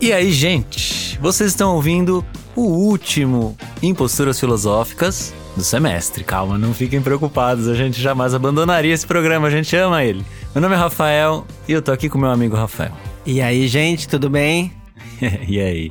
E aí, gente? Vocês estão ouvindo o último Imposturas Filosóficas do semestre. Calma, não fiquem preocupados, a gente jamais abandonaria esse programa, a gente ama ele. Meu nome é Rafael e eu tô aqui com meu amigo Rafael. E aí, gente, tudo bem? e aí?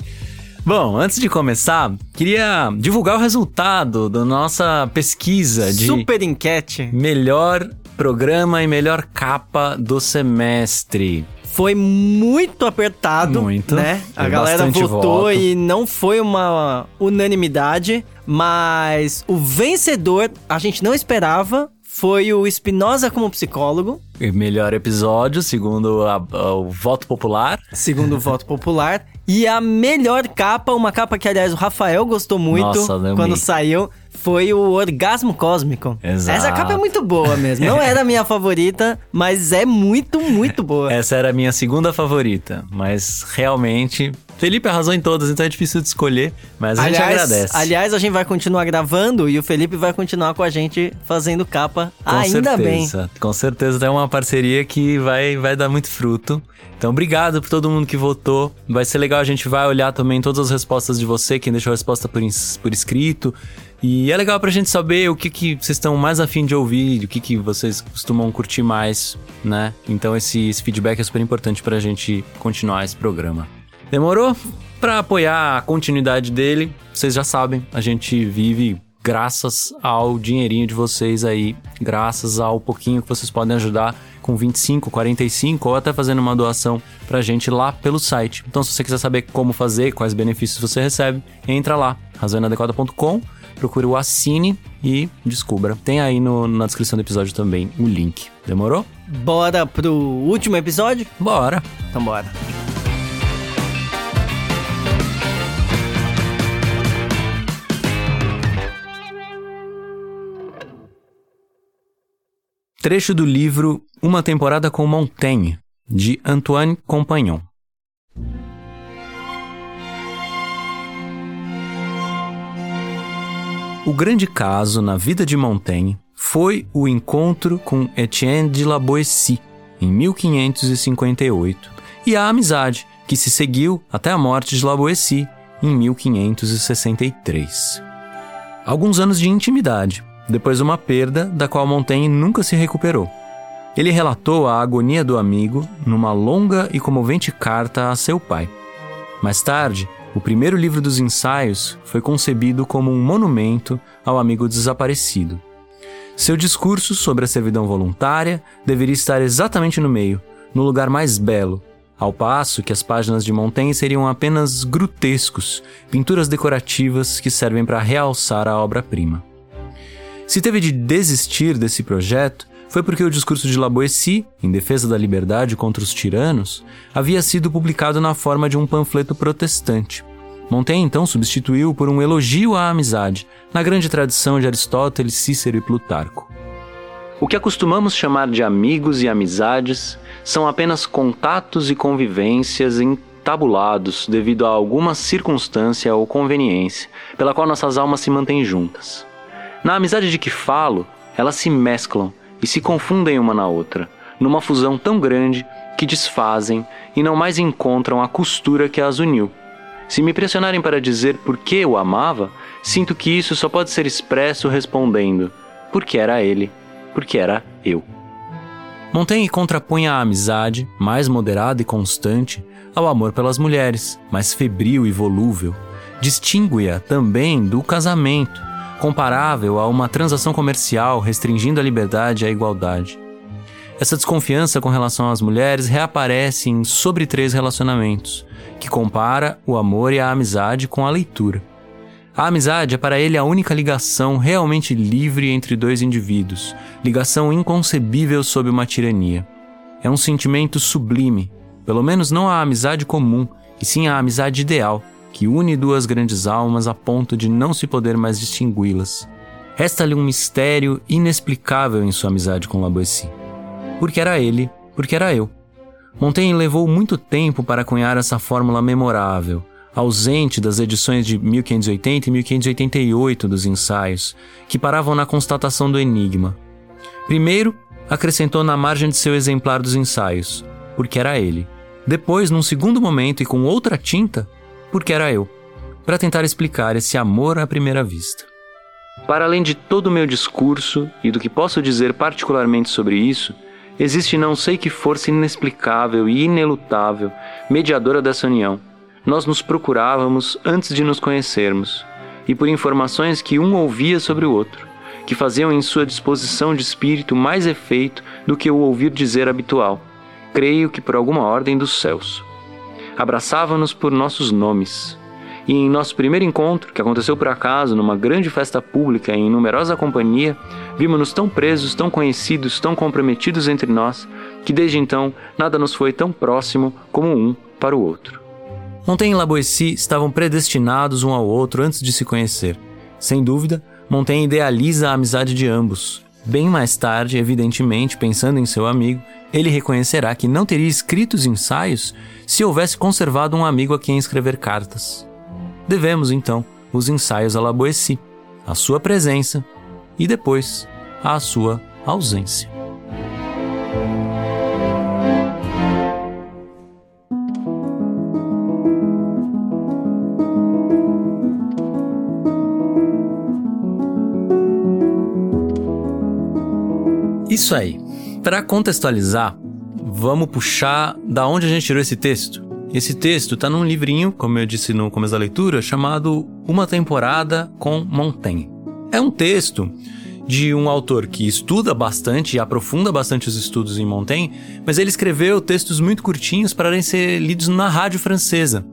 Bom, antes de começar, queria divulgar o resultado da nossa pesquisa de Super enquete. melhor programa e melhor capa do semestre. Foi muito apertado, Muito. né? A galera votou voto. e não foi uma unanimidade, mas o vencedor, a gente não esperava, foi o Espinosa como psicólogo, E melhor episódio, segundo a- a- o voto popular. segundo o voto popular, e a melhor capa, uma capa que aliás o Rafael gostou muito Nossa, quando saiu, foi o Orgasmo Cósmico. Exato. Essa capa é muito boa mesmo. Não era a minha favorita, mas é muito, muito boa. Essa era a minha segunda favorita, mas realmente. Felipe arrasou em todas, então é difícil de escolher, mas a gente agradece. Aliás, a gente vai continuar gravando e o Felipe vai continuar com a gente fazendo capa. Com Ainda bem. certeza, Com certeza é uma parceria que vai, vai dar muito fruto. Então, obrigado por todo mundo que votou. Vai ser legal, a gente vai olhar também todas as respostas de você, quem deixou a resposta por, por escrito. E é legal pra gente saber o que, que vocês estão mais afim de ouvir, o que, que vocês costumam curtir mais, né? Então, esse, esse feedback é super importante pra gente continuar esse programa. Demorou? Pra apoiar a continuidade dele, vocês já sabem, a gente vive graças ao dinheirinho de vocês aí, graças ao pouquinho que vocês podem ajudar com 25, 45 ou até fazendo uma doação pra gente lá pelo site. Então, se você quiser saber como fazer, quais benefícios você recebe, entra lá, razoinadequada.com, procure o Assine e descubra. Tem aí no- na descrição do episódio também o link. Demorou? Bora pro último episódio? Bora! Então bora. Trecho do livro Uma Temporada com Montaigne, de Antoine Compagnon. O grande caso na vida de Montaigne foi o encontro com Etienne de la Boétie, em 1558, e a amizade que se seguiu até a morte de la Boétie, em 1563. Alguns anos de intimidade, depois uma perda da qual Montaigne nunca se recuperou. Ele relatou a agonia do amigo numa longa e comovente carta a seu pai. Mais tarde, o primeiro livro dos ensaios foi concebido como um monumento ao amigo desaparecido. Seu discurso sobre a servidão voluntária deveria estar exatamente no meio, no lugar mais belo, ao passo que as páginas de Montaigne seriam apenas grotescos, pinturas decorativas que servem para realçar a obra-prima. Se teve de desistir desse projeto, foi porque o discurso de La Boétie, em defesa da liberdade contra os tiranos, havia sido publicado na forma de um panfleto protestante. Montaigne então substituiu por um elogio à amizade, na grande tradição de Aristóteles, Cícero e Plutarco. O que acostumamos chamar de amigos e amizades são apenas contatos e convivências entabulados devido a alguma circunstância ou conveniência pela qual nossas almas se mantêm juntas. Na amizade de que falo, elas se mesclam e se confundem uma na outra, numa fusão tão grande que desfazem e não mais encontram a costura que as uniu. Se me pressionarem para dizer por que eu amava, sinto que isso só pode ser expresso respondendo: porque era ele, porque era eu. Montaigne contrapunha a amizade, mais moderada e constante, ao amor pelas mulheres, mais febril e volúvel. Distingue-a também do casamento, comparável a uma transação comercial restringindo a liberdade e a igualdade. Essa desconfiança com relação às mulheres reaparece em Sobre Três Relacionamentos, que compara o amor e a amizade com a leitura. A amizade é para ele a única ligação realmente livre entre dois indivíduos, ligação inconcebível sob uma tirania. É um sentimento sublime, pelo menos não a amizade comum, e sim a amizade ideal, que une duas grandes almas a ponto de não se poder mais distingui-las. Resta-lhe um mistério inexplicável em sua amizade com Laboissy. Porque era ele, porque era eu. Montaigne levou muito tempo para cunhar essa fórmula memorável, ausente das edições de 1580 e 1588 dos ensaios, que paravam na constatação do enigma. Primeiro, acrescentou na margem de seu exemplar dos ensaios, porque era ele. Depois, num segundo momento e com outra tinta, porque era eu, para tentar explicar esse amor à primeira vista. Para além de todo o meu discurso e do que posso dizer particularmente sobre isso, existe não sei que força inexplicável e inelutável, mediadora dessa união. Nós nos procurávamos antes de nos conhecermos, e por informações que um ouvia sobre o outro, que faziam em sua disposição de espírito mais efeito do que o ouvir dizer habitual. Creio que por alguma ordem dos céus. Abraçava-nos por nossos nomes, e em nosso primeiro encontro, que aconteceu por acaso numa grande festa pública em numerosa companhia, vimos-nos tão presos, tão conhecidos, tão comprometidos entre nós, que desde então nada nos foi tão próximo como um para o outro. Montaigne e Laboissy estavam predestinados um ao outro antes de se conhecer. Sem dúvida, Montaigne idealiza a amizade de ambos. Bem mais tarde, evidentemente, pensando em seu amigo, ele reconhecerá que não teria escrito os ensaios se houvesse conservado um amigo a quem escrever cartas devemos então os ensaios a Laboessi, a sua presença e depois a sua ausência. Isso aí. Para contextualizar, vamos puxar da onde a gente tirou esse texto. Esse texto está num livrinho, como eu disse no começo da leitura, chamado Uma Temporada com Montaigne. É um texto de um autor que estuda bastante e aprofunda bastante os estudos em Montaigne, mas ele escreveu textos muito curtinhos para ser lidos na rádio francesa.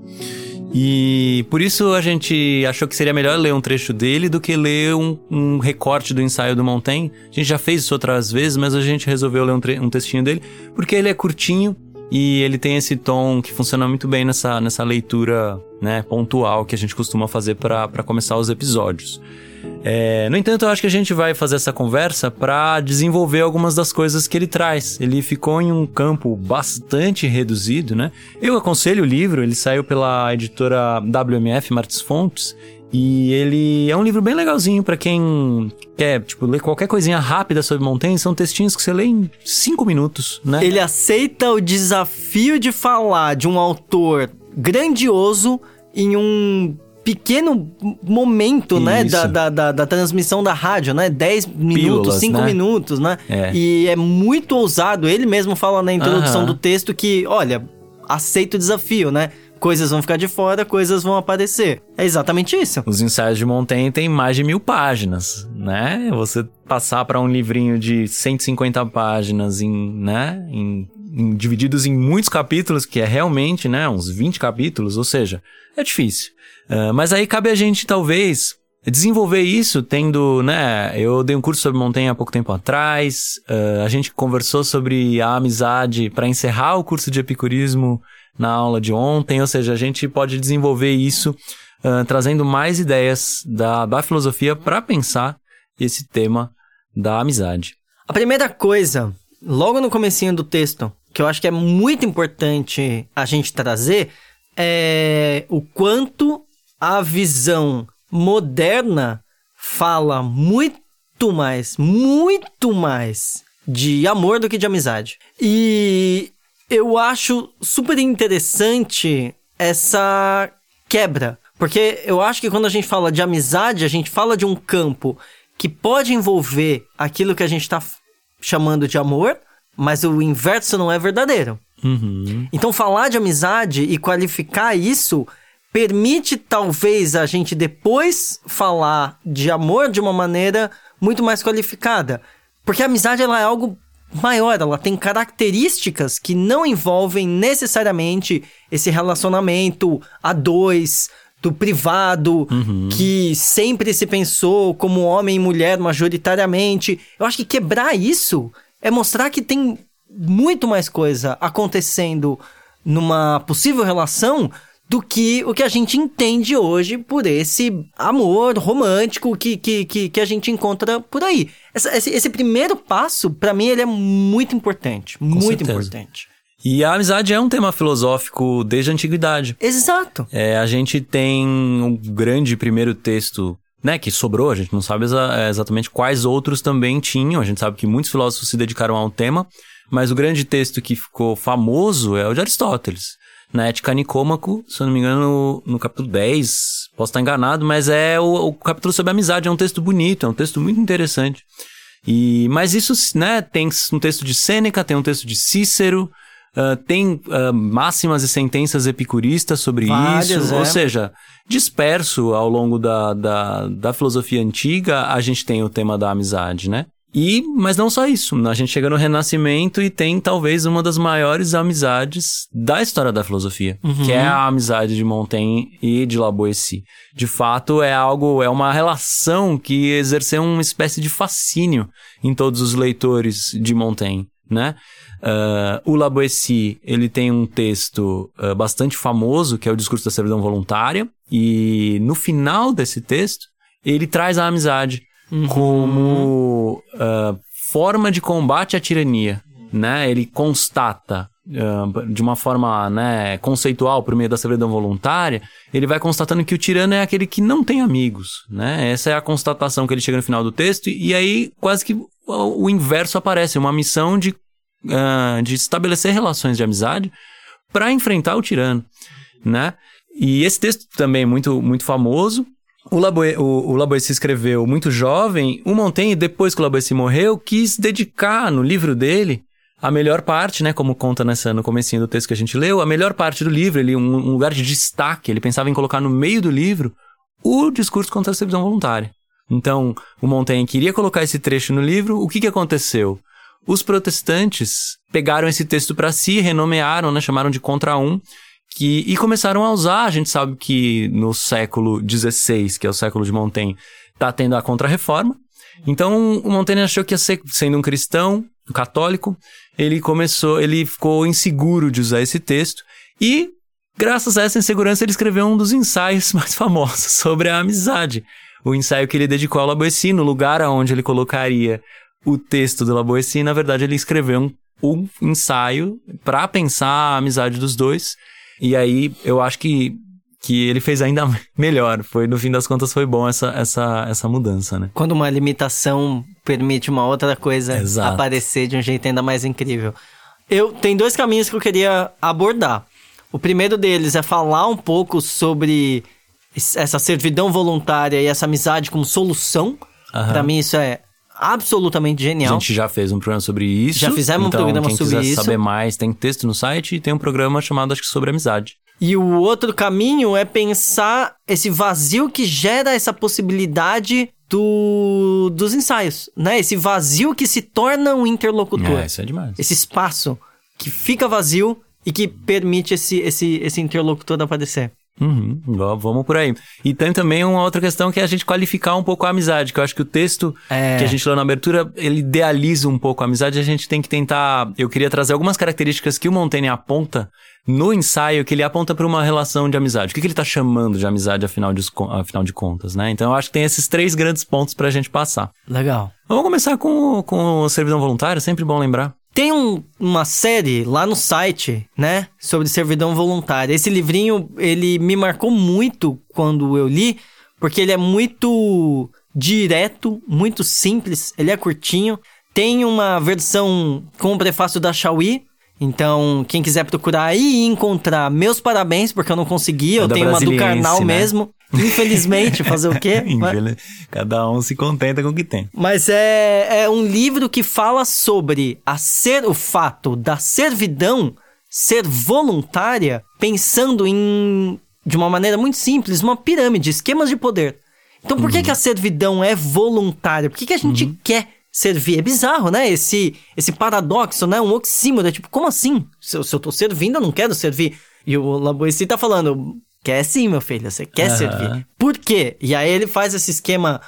E por isso a gente achou que seria melhor ler um trecho dele do que ler um, um recorte do ensaio do Montaigne. A gente já fez isso outras vezes, mas a gente resolveu ler um, um textinho dele porque ele é curtinho e ele tem esse tom que funciona muito bem nessa, nessa leitura né, pontual que a gente costuma fazer para começar os episódios. É, no entanto, eu acho que a gente vai fazer essa conversa para desenvolver algumas das coisas que ele traz. Ele ficou em um campo bastante reduzido, né? Eu aconselho o livro, ele saiu pela editora WMF Martins Fontes e ele é um livro bem legalzinho para quem quer, tipo, ler qualquer coisinha rápida sobre Montaigne. São textinhos que você lê em cinco minutos, né? Ele aceita o desafio de falar de um autor grandioso em um pequeno momento, né, da, da, da, da, transmissão da rádio, né? 10 minutos, 5 né? minutos, né? É. E é muito ousado. Ele mesmo fala na introdução uh -huh. do texto que, olha, aceita o desafio, né? Coisas vão ficar de fora, coisas vão aparecer. É exatamente isso. Os ensaios de Montaigne têm mais de mil páginas, né? Você passar para um livrinho de 150 páginas em, né, em, em, divididos em muitos capítulos, que é realmente, né, uns 20 capítulos, ou seja, é difícil. Uh, mas aí cabe a gente, talvez, desenvolver isso tendo, né? Eu dei um curso sobre Montaigne há pouco tempo atrás. Uh, a gente conversou sobre a amizade para encerrar o curso de epicurismo na aula de ontem, ou seja, a gente pode desenvolver isso uh, trazendo mais ideias da, da filosofia para pensar esse tema da amizade. A primeira coisa, logo no comecinho do texto, que eu acho que é muito importante a gente trazer, é o quanto a visão moderna fala muito mais, muito mais de amor do que de amizade. E eu acho super interessante essa quebra. Porque eu acho que quando a gente fala de amizade, a gente fala de um campo que pode envolver aquilo que a gente está chamando de amor, mas o inverso não é verdadeiro. Uhum. Então, falar de amizade e qualificar isso permite, talvez, a gente depois falar de amor de uma maneira muito mais qualificada. Porque a amizade ela é algo maior, ela tem características que não envolvem necessariamente esse relacionamento a dois, do privado, uhum. que sempre se pensou como homem e mulher majoritariamente. Eu acho que quebrar isso é mostrar que tem muito mais coisa acontecendo numa possível relação do que o que a gente entende hoje por esse amor romântico que, que, que, que a gente encontra por aí. Essa, esse, esse, primeiro passo, para mim, ele é muito importante. Com muito certeza. importante. E a amizade é um tema filosófico desde a antiguidade. Exato. É, a gente tem um grande primeiro texto né, que sobrou, a gente não sabe exa é, exatamente quais outros também tinham, a gente sabe que muitos filósofos se dedicaram ao tema, mas o grande texto que ficou famoso é o de Aristóteles, na Ética Nicômaco, se eu não me engano, no, no capítulo 10, posso estar enganado, mas é o, o capítulo sobre amizade, é um texto bonito, é um texto muito interessante. E, mas isso, né, tem um texto de Sêneca, tem um texto de Cícero, uh, tem uh, máximas e sentenças epicuristas sobre Várias, isso. É. Ou seja, disperso ao longo da, da, da filosofia antiga, a gente tem o tema da amizade, né? E, mas não só isso, a gente chega no Renascimento e tem talvez uma das maiores amizades da história da filosofia, uhum. que é a amizade de Montaigne e de La Boétie. De fato, é algo, é uma relação que exerceu uma espécie de fascínio em todos os leitores de Montaigne, né? Uh, o La Boétie, ele tem um texto uh, bastante famoso, que é o Discurso da Servidão Voluntária, e no final desse texto, ele traz a amizade uhum. como uh, forma de combate à tirania. Né? Ele constata uh, de uma forma né, conceitual por meio da servidão voluntária, ele vai constatando que o tirano é aquele que não tem amigos. Né? Essa é a constatação que ele chega no final do texto, e aí quase que o, inverso aparece, uma missão de, uh, de estabelecer relações de amizade para enfrentar o tirano. Né? E esse texto também é muito, muito famoso, o, Laboe, o, o Laboessi escreveu muito jovem. O Montaigne, depois que o Laboessi morreu, quis dedicar no livro dele a melhor parte, né, como conta nessa no comecinho do texto que a gente leu, a melhor parte do livro, ele um, um lugar de destaque, ele pensava em colocar no meio do livro o discurso contra a servidão voluntária. Então, o Montaigne queria colocar esse trecho no livro, o que que aconteceu? Os protestantes pegaram esse texto para si, renomearam, né, chamaram de contra um, que, e começaram a usar. A gente sabe que no século XVI, que é o século de Montaigne, está tendo a Contra-Reforma. Então, o Montaigne achou que ia ser, sendo um cristão, um católico, ele começou, ele ficou inseguro de usar esse texto e, graças a essa insegurança, ele escreveu um dos ensaios mais famosos sobre a amizade. O ensaio que ele dedicou ao Laboessi, no lugar aonde ele colocaria o texto do Laboessi, na verdade, ele escreveu um, um ensaio para pensar a amizade dos dois e aí eu acho que, que ele fez ainda melhor. Foi, no fim das contas, foi bom essa, essa, essa mudança, né? Quando uma limitação permite uma outra coisa Exato. aparecer de um jeito ainda mais incrível. Eu tem dois caminhos que eu queria abordar. O primeiro deles é falar um pouco sobre essa servidão voluntária e essa amizade como solução. Uhum. Para mim isso é absolutamente genial. A gente já fez um programa sobre isso. Já fizemos então, um programa quem sobre quiser isso. saber mais, tem texto no site e tem um programa chamado, acho que, sobre amizade. E o outro caminho é pensar esse vazio que gera essa possibilidade do, dos ensaios, né? Esse vazio que se torna um interlocutor. É, isso é demais. Esse espaço que fica vazio e que permite esse, esse, esse interlocutor aparecer. Uhum, vamos por aí. E tem também uma outra questão que é a gente qualificar um pouco a amizade, que eu acho que o texto é... que a gente leu na abertura, ele idealiza um pouco a amizade, a gente tem que tentar... Eu queria trazer algumas características que o Montaigne aponta no ensaio, que ele aponta para uma relação de amizade. O que, que ele está chamando de amizade, afinal de, afinal de contas, né? Então, eu acho que tem esses três grandes pontos para a gente passar. Legal. Vamos começar com, com o servidão voluntário, sempre bom lembrar. Tem um, uma série lá no site, né, sobre servidão voluntária. Esse livrinho, ele me marcou muito quando eu li, porque ele é muito direto, muito simples, ele é curtinho. Tem uma versão com o prefácio da Xiaoyi, então, quem quiser procurar aí e encontrar, meus parabéns, porque eu não consegui, é eu tenho uma do carnal né? mesmo. Infelizmente, fazer o quê? Mas... Cada um se contenta com o que tem. Mas é, é um livro que fala sobre a ser, o fato da servidão ser voluntária, pensando em, de uma maneira muito simples, uma pirâmide, esquemas de poder. Então, por uhum. que, que a servidão é voluntária? Por que, que a gente uhum. quer servir. É bizarro, né? Esse, esse paradoxo, né? Um oxímoron. É tipo, como assim? Se eu, se eu tô servindo, eu não quero servir. E o Laboessi tá falando, quer sim, meu filho, você quer uhum. servir. Por quê? E aí ele faz esse esquema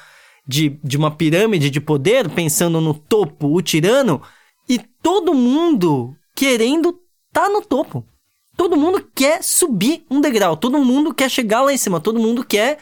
de, de uma pirâmide de poder, pensando no topo, o tirano, e todo mundo querendo tá no topo. Todo mundo quer subir um degrau, todo mundo quer chegar lá em cima, todo mundo quer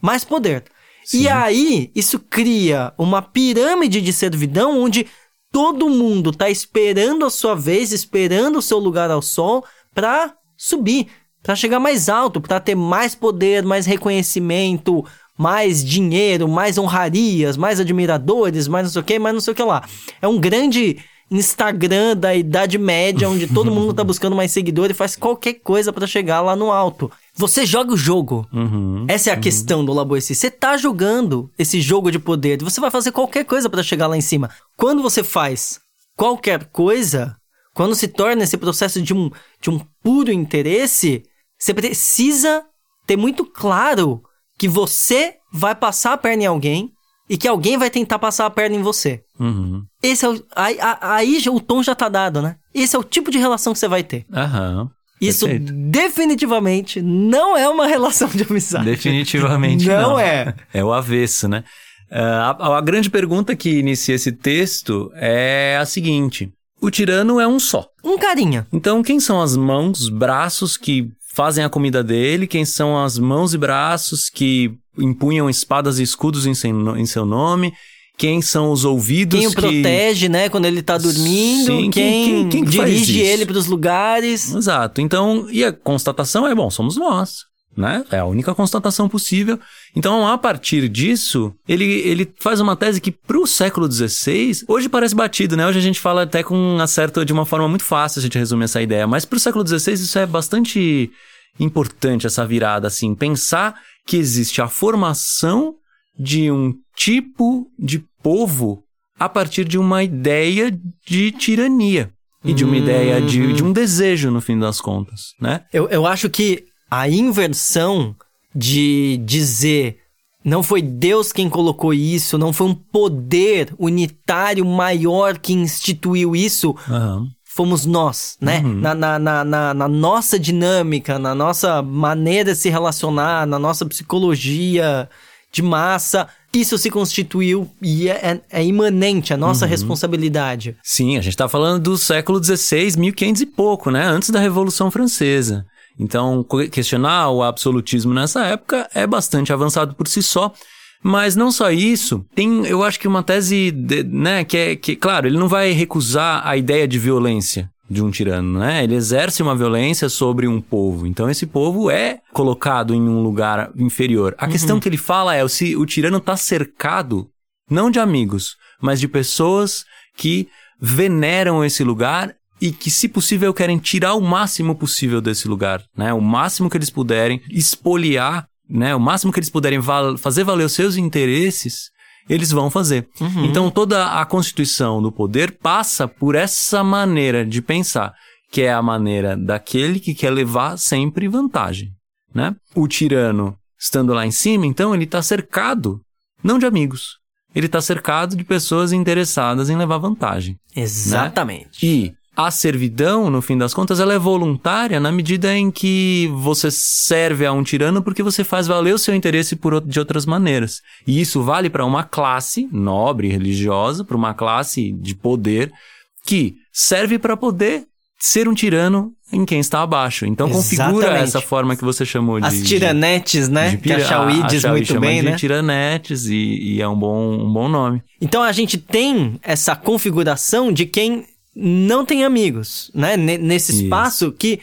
mais poder. Sim. E aí, isso cria uma pirâmide de servidão onde todo mundo tá esperando a sua vez, esperando o seu lugar ao sol para subir, para chegar mais alto, para ter mais poder, mais reconhecimento, mais dinheiro, mais honrarias, mais admiradores, mais não sei o que, mais não sei o que lá. É um grande Instagram da Idade Média, onde todo mundo tá buscando mais seguidores e faz qualquer coisa para chegar lá no alto. Você joga o jogo. Uhum, Essa é a uhum. questão do Laboessi. Você tá jogando esse jogo de poder. Você vai fazer qualquer coisa para chegar lá em cima. Quando você faz qualquer coisa, quando se torna esse processo de um, de um puro interesse, você precisa ter muito claro que você vai passar a perna em alguém e que alguém vai tentar passar a perna em você. Uhum. Esse é o, aí, aí o tom já tá dado, né? Esse é o tipo de relação que você vai ter. Aham. Isso Perfeito. definitivamente não é uma relação de amizade. Definitivamente Não não. é. É o avesso, né? Ah, a, a grande pergunta que inicia esse texto é a seguinte: o tirano é um só. Um carinha. Então, quem são as mãos, braços que fazem a comida dele? Quem são as mãos e braços que empunham espadas e escudos em seu, em seu nome? Quem são os ouvidos Quem o que... protege, né, quando ele tá dormindo. Sim, quem, quem- quem- quem dirige ele pros lugares. Exato. Então, e a constatação é, bom, somos nós, né? É a única constatação possível. Então, a partir disso, ele, ele faz uma tese que pro século XVI, hoje parece batido, né? Hoje a gente fala até com um acerto de uma forma muito fácil, a gente resumir essa ideia. Mas pro século XVI isso é bastante importante, essa virada, assim. Pensar que existe a formação de um tipo de povo a partir de uma ideia de tirania. E de uma ideia de, de um desejo, no fim das contas, né? Eu, eu acho que a inversão de dizer não foi Deus quem colocou isso, não foi um poder unitário maior que instituiu isso, Aham. fomos nós, né? Na, na, na, na, na nossa dinâmica, na nossa maneira de se relacionar, na nossa psicologia de massa, isso se constituiu e é, é, é imanente, a nossa responsabilidade. Sim, a gente está falando do século XVI, 1500 e pouco, né? Antes da Revolução Francesa. Então, questionar o absolutismo nessa época é bastante avançado por si só. Mas não só isso, tem, eu acho que uma tese, de- né, que é, que, claro, ele não vai recusar a ideia de violência de um tirano, né? Ele exerce uma violência sobre um povo. Então, esse povo é colocado em um lugar inferior. A questão que ele fala é, se o tirano está cercado, não de amigos, mas de pessoas que veneram esse lugar e que, se possível, querem tirar o máximo possível desse lugar, né? O máximo que eles puderem, espoliar, né? O máximo que eles puderem val- fazer valer os seus interesses, eles vão fazer. Então, toda a constituição do poder passa por essa maneira de pensar, que é a maneira daquele que quer levar sempre vantagem, né? O tirano, estando lá em cima, então, ele está cercado, não de amigos, ele está cercado de pessoas interessadas em levar vantagem. Exatamente. E a servidão, no fim das contas, ela é voluntária na medida em que você serve a um tirano porque você faz valer o seu interesse por, de outras maneiras. E isso vale para uma classe nobre, religiosa, para uma classe de poder que serve para poder ser um tirano em quem está abaixo. Então configura Exatamente. essa forma que você chamou de... As tiranetes, né? de que a pira- Chauí a diz Chauí muito bem, de né? tiranetes e, e é um bom, um bom nome. Então a gente tem essa configuração de quem não tem amigos, né? N- nesse Isso. espaço que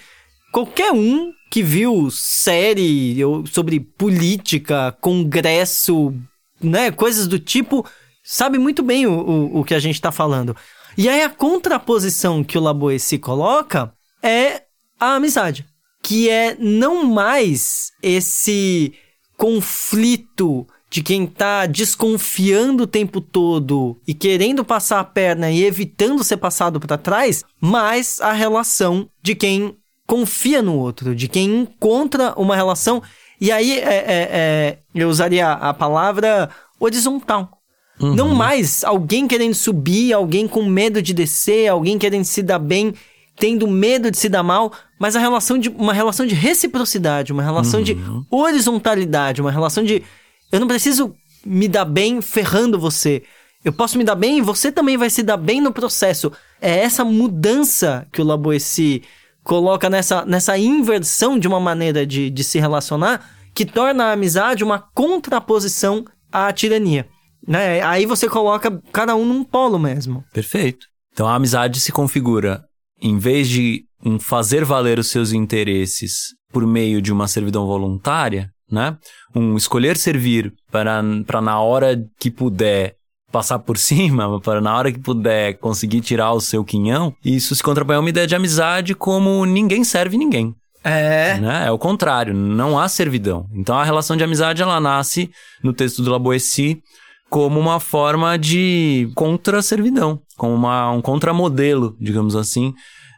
qualquer um que viu série sobre política, congresso, né? Coisas do tipo, sabe muito bem o, o, o que a gente tá falando. E aí a contraposição que o Laboessi coloca é a amizade. Que é não mais esse conflito de quem tá desconfiando o tempo todo e querendo passar a perna e evitando ser passado para trás, mas a relação de quem confia no outro, de quem encontra uma relação. E aí é, é- é- eu usaria a palavra horizontal. Não mais alguém querendo subir, alguém com medo de descer, alguém querendo se dar bem, tendo medo de se dar mal, mas a relação de uma relação de reciprocidade, uma relação de horizontalidade, uma relação de eu não preciso me dar bem ferrando você. Eu posso me dar bem e você também vai se dar bem no processo. É essa mudança que o Laboessi coloca nessa, nessa inversão de uma maneira de, de se relacionar que torna a amizade uma contraposição à tirania. Né? Aí você coloca cada um num polo mesmo. Perfeito. Então a amizade se configura, em vez de um fazer valer os seus interesses por meio de uma servidão voluntária, né? Um escolher servir para, para na hora que puder passar por cima, para na hora que puder conseguir tirar o seu quinhão, isso se contrapõe a uma ideia de amizade como ninguém serve ninguém. É. Né? É o contrário, não há servidão. Então a relação de amizade ela nasce no texto do Laboessi como uma forma de contra-servidão, como uma, um contramodelo, digamos assim,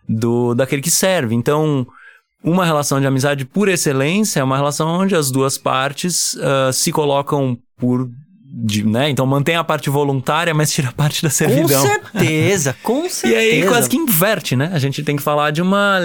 do daquele que serve. Então, uma relação de amizade por excelência é uma relação onde as duas partes uh, se colocam por de, né? Então mantém a parte voluntária, mas tira a parte da servidão. Com certeza, com certeza. E aí quase que inverte, né? A gente tem que falar de uma,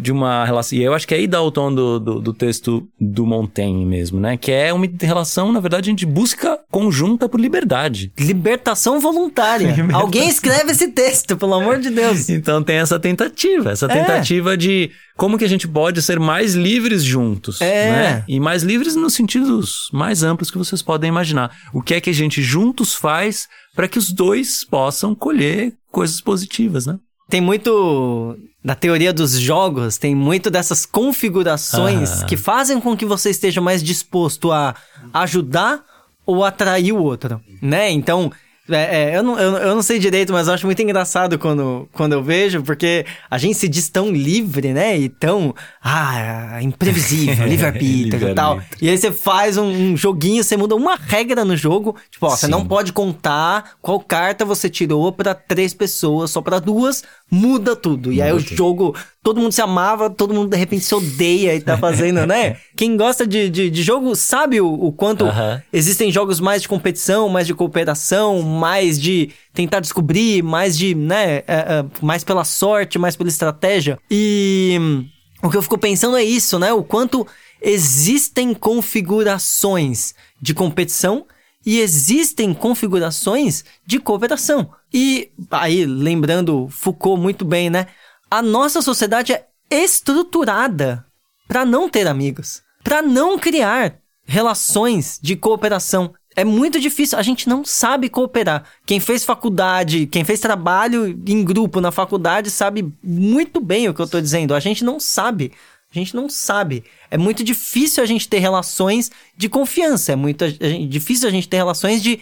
de uma relação. E eu acho que aí dá o tom do, do, do texto do Montaigne mesmo, né? Que é uma relação, na verdade, de busca conjunta por liberdade. Libertação voluntária. Libertação. Alguém escreve esse texto, pelo amor de Deus. Então tem essa tentativa, essa é. tentativa é. de como que a gente pode ser mais livres juntos, é. né? E mais livres nos sentidos mais amplos que vocês podem imaginar. O que é que a gente juntos faz para que os dois possam colher coisas positivas, né? Tem muito na teoria dos jogos, tem muito dessas configurações que fazem com que você esteja mais disposto a ajudar ou atrair o outro, né? Então, é, é, eu, não, eu, eu, não sei direito, mas eu acho muito engraçado quando, quando eu vejo, porque a gente se diz tão livre, né? E tão. Ah, imprevisível, livre-arbítrio e tal. E aí você faz um, um, joguinho, você muda uma regra no jogo. Tipo, ó, você não pode contar qual carta você tirou para três pessoas, só para duas, muda tudo. E aí o jogo, todo mundo se amava, todo mundo de repente se odeia e tá fazendo, né? Quem gosta de, de, de jogo sabe o, o quanto existem jogos mais de competição, mais de cooperação, mais de tentar descobrir, mais de, né, é, é, mais pela sorte, mais pela estratégia. E o que eu fico pensando é isso, né? O quanto existem configurações de competição e existem configurações de cooperação. E aí, lembrando Foucault muito bem, né? A nossa sociedade é estruturada para não ter amigos, para não criar relações de cooperação. É muito difícil, a gente não sabe cooperar. Quem fez faculdade, quem fez trabalho em grupo na faculdade sabe muito bem o que eu estou dizendo. A gente não sabe. A gente não sabe. É muito difícil a gente ter relações de confiança. É muito difícil a gente ter relações de